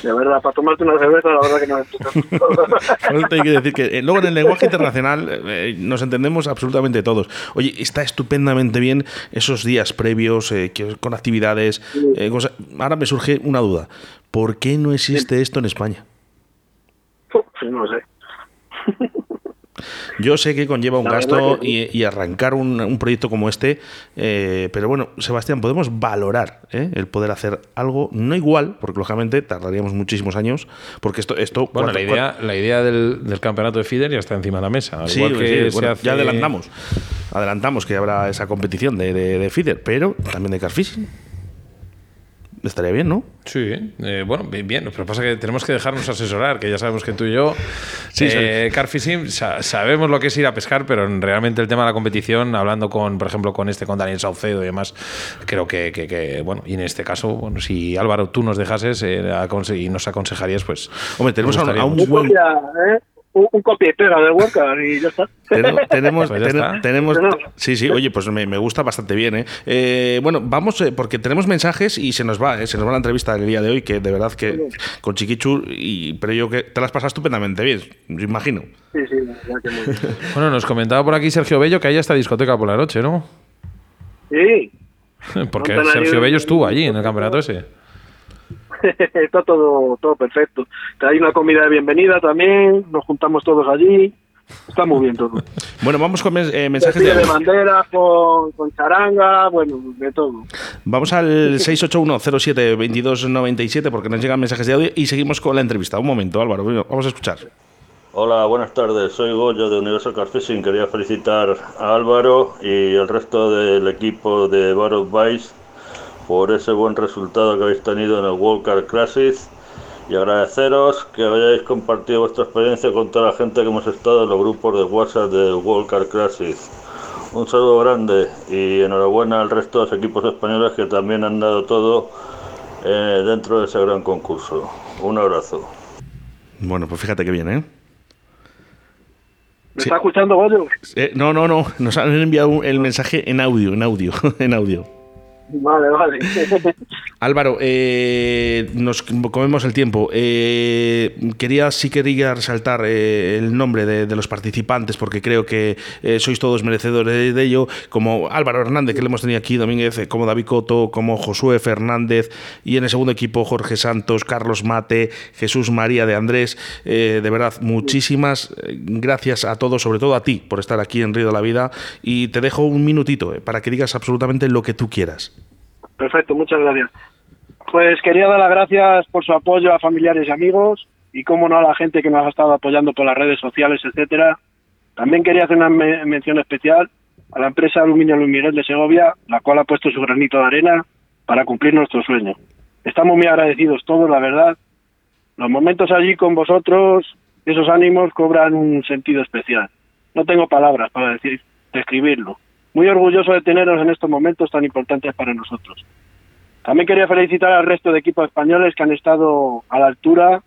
De verdad, para tomarte una cerveza, la verdad que no hay que decir que eh, luego en el lenguaje internacional eh, nos entendemos absolutamente todos. Oye, está estupendamente bien esos días previos eh, con actividades. Ahora me surge una duda. ¿Por qué no existe esto en España? no sé. Yo sé que conlleva un gasto y, arrancar un, proyecto como este, eh, pero bueno, Sebastián, podemos valorar eh, el poder hacer algo, no igual, porque lógicamente tardaríamos muchísimos años, porque esto... esto bueno, la idea, la idea del, campeonato de FIDER ya está encima de la mesa. sí, que ya adelantamos. Adelantamos que habrá esa competición de, de, FIDER, pero también de Carfishing. Estaría bien, ¿no? Sí, eh, bueno, bien, bien, pero pasa que tenemos que dejarnos asesorar, que ya sabemos que tú y yo, sí, eh, Carfishing, sabemos lo que es ir a pescar, pero realmente el tema de la competición, hablando con, por ejemplo, con este, con Daniel Saucedo y demás, creo que, que, bueno, y en este caso, bueno, si Álvaro tú nos dejases eh, y nos aconsejarías, pues... Hombre, tenemos a, un buen... un, copia y pega del Workout y ya está. Tenemos, pues tenemos, sí, sí, oye, pues me, gusta bastante bien. ¿eh? eh bueno, vamos, eh, porque tenemos mensajes y se nos va, ¿eh? se nos va la entrevista del día de hoy, que de verdad que con Chiquichu, y, pero yo que te las pasas estupendamente bien, imagino. Sí, sí, ya que muy Bueno, nos comentaba por aquí Sergio Bello que hay esta discoteca por la noche, ¿no? Sí. Porque Sergio Bello estuvo allí en el campeonato ese. está todo, todo perfecto. Hay una comida de bienvenida también, nos juntamos todos allí. Está muy bien todo. Bueno, vamos con eh, mensajes de, de bandera, con, con, charanga, bueno, de todo. Vamos al 681072297 porque nos llegan mensajes de audio y seguimos con la entrevista. Un momento, Álvaro, vamos a escuchar. Hola, buenas tardes. Soy Goyo de Universal Car Fishing. Quería felicitar a Álvaro y el resto del equipo de Barrow Vice por ese buen resultado que habéis tenido en el World Car Classic y agradeceros que hayáis compartido vuestra experiencia con toda la gente que hemos estado en los grupos de WhatsApp del World Car Classic. Un saludo grande y enhorabuena al resto de los equipos españoles que también han dado todo eh, dentro de ese gran concurso. Un abrazo. Bueno, pues fíjate que bien, ¿eh? ¿Me está escuchando, Goyo? Eh, no, no, no. Nos han enviado el mensaje en audio, en audio, en audio. Vale, vale. Álvaro, eh, nos comemos el tiempo. Eh, quería, sí quería resaltar eh, el nombre de, los participantes porque creo que eh, sois todos merecedores de ello, como Álvaro Hernández, que le hemos tenido aquí, Domínguez, eh, como David Coto, como Josué Fernández, y en el segundo equipo Jorge Santos, Carlos Mate, Jesús María de Andrés. De verdad, muchísimas gracias a todos, sobre todo a ti, por estar aquí en Río de la Vida. Y te dejo un minutito para que digas absolutamente lo que tú quieras. Perfecto, muchas gracias. Pues quería dar las gracias por su apoyo a familiares y amigos y, como no, a la gente que nos ha estado apoyando por las redes sociales, etcétera. También quería hacer una me- mención especial a la empresa Aluminio Lumiguel de Segovia, la cual ha puesto su granito de arena para cumplir nuestro sueño. Estamos muy agradecidos todos, la verdad. Los momentos allí con vosotros, esos ánimos cobran un sentido especial. No tengo palabras para decir, describirlo. Muy orgulloso de teneros en estos momentos tan importantes para nosotros. También quería felicitar al resto de equipos españoles que han estado a la altura,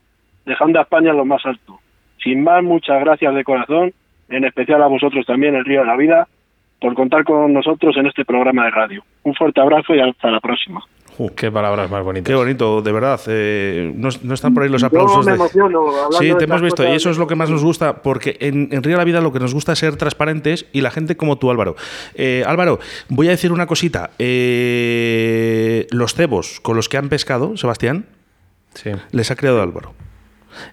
dejando a España en lo más alto. Sin más, muchas gracias de corazón, en especial a vosotros también, el Río de la Vida, por contar con nosotros en este programa de radio. Un fuerte abrazo y hasta la próxima. Qué palabras más bonitas. Qué bonito, de verdad. eh, no, no están por ahí los Yo aplausos. me de- emociono hablando Sí, de te hemos visto y eso es lo que más nos gusta porque en, en Río de la Vida lo que nos gusta es ser transparentes y la gente como tú, Álvaro. Eh, Álvaro, voy a decir una cosita. Eh, los cebos con los que han pescado, Sebastián, Sí. les ha creado Álvaro.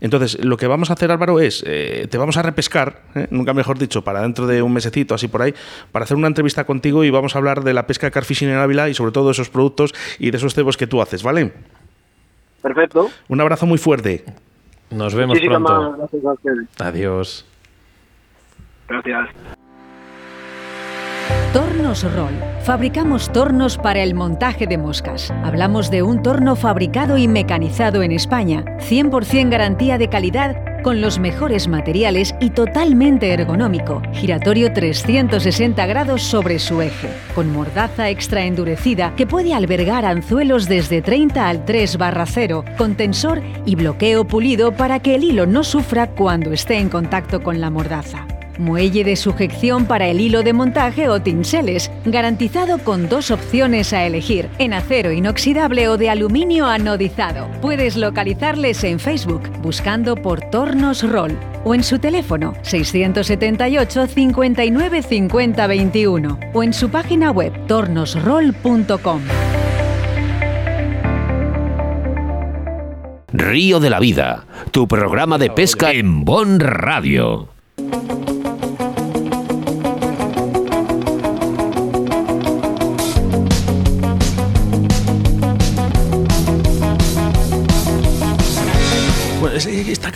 Entonces, lo que vamos a hacer, Álvaro, es, eh, te vamos a repescar, ¿eh? nunca mejor dicho, para dentro de un mesecito, así por ahí, para hacer una entrevista contigo y vamos a hablar de la pesca carfishing en Ávila y sobre todo de esos productos y de esos cebos que tú haces, ¿vale? Perfecto. Un abrazo muy fuerte. Nos vemos Muchísimas pronto. gracias a ustedes. Adiós. Gracias. Tornos Roll. Fabricamos tornos para el montaje de moscas. Hablamos de un torno fabricado y mecanizado en España, 100% garantía de calidad con los mejores materiales y totalmente ergonómico. Giratorio 360 grados sobre su eje, con mordaza extra endurecida que puede albergar anzuelos desde 30 al 3 barra 0, con tensor y bloqueo pulido para que el hilo no sufra cuando esté en contacto con la mordaza. Muelle de sujeción para el hilo de montaje o tinseles, garantizado con dos opciones a elegir, en acero inoxidable o de aluminio anodizado. Puedes localizarles en Facebook buscando por Tornos Roll o en su teléfono 678 59 50 21 o en su página web tornosroll.com. Río de la Vida, tu programa de pesca en Bon Radio.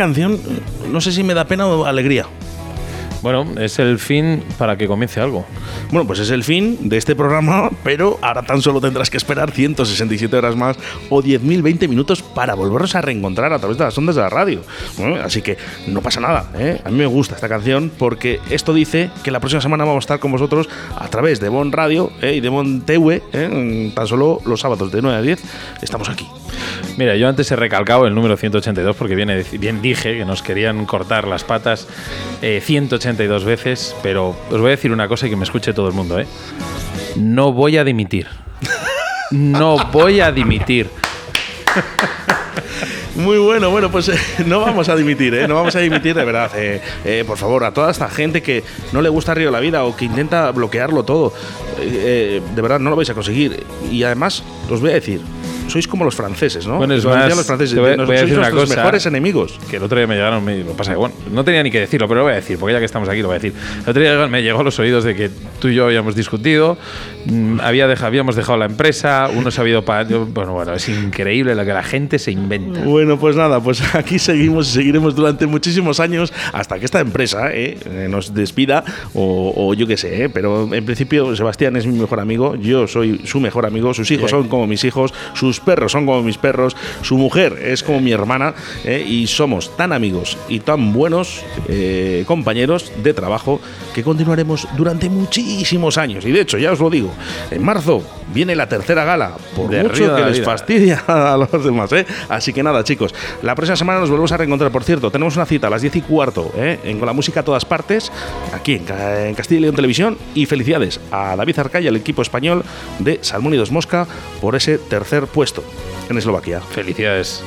Canción, no sé si me da pena o alegría. Bueno, es el fin para que comience algo. Bueno, pues es el fin de este programa, pero ahora tan solo tendrás que esperar 167 horas más o 10.020 minutos para volvernos a reencontrar a través de las ondas de la radio. Bueno, así que no pasa nada, ¿eh? A mí me gusta esta canción porque esto dice que la próxima semana vamos a estar con vosotros a través de Bon Radio ¿eh? y de Bon TV, ¿eh? tan solo los sábados de 9 a 10 estamos aquí. Mira, yo antes he recalcado el número 182 porque bien dije que nos querían cortar las patas eh, 182 veces, pero os voy a decir una cosa y que me escuche todo el mundo, ¿eh? No voy a dimitir. No voy a dimitir. Muy bueno, bueno, pues eh, no vamos a dimitir, ¿eh? No vamos a dimitir, de verdad. eh, eh, por favor, a toda esta gente que no le gusta Río la Vida o que intenta bloquearlo todo, eh, eh, de verdad no lo vais a conseguir. Y además, os voy a decir, sois como los franceses, ¿no? Bueno, es decían más, los franceses, voy- nos- voy a sois decir una cosa. mejores enemigos. Que el otro día me llegaron, me, lo pasa que, bueno, no tenía ni que decirlo, pero lo voy a decir, porque ya que estamos aquí lo voy a decir. El otro día me llegó a los oídos de que tú y yo habíamos discutido, había deja- habíamos dejado la empresa, uno se ha ido para... Bueno, bueno, es increíble lo que la gente se inventa. Bueno, pues nada, pues aquí seguimos y seguiremos durante muchísimos años hasta que esta empresa eh, eh, nos despida o, o yo qué sé, eh, pero en principio Sebastián es mi mejor amigo, yo soy su mejor amigo, sus hijos son como mis hijos, sus perros son como mis perros, su mujer es como mi hermana eh, y somos tan amigos y tan buenos compañeros de trabajo que continuaremos durante muchísimos años. Y de hecho, ya os lo digo, en marzo viene la tercera gala, por De mucho que les Vida. fastidia a los demás. ¿eh? Así que nada, chicos, la próxima semana nos volvemos a reencontrar. Por cierto, tenemos una cita a las 10 y cuarto ¿eh? en Con la música a todas partes, aquí en, en Castilla y León Televisión. Y felicidades a David Arcaya, el equipo español de Salmón y Dos Mosca, por ese tercer puesto en Eslovaquia. Felicidades.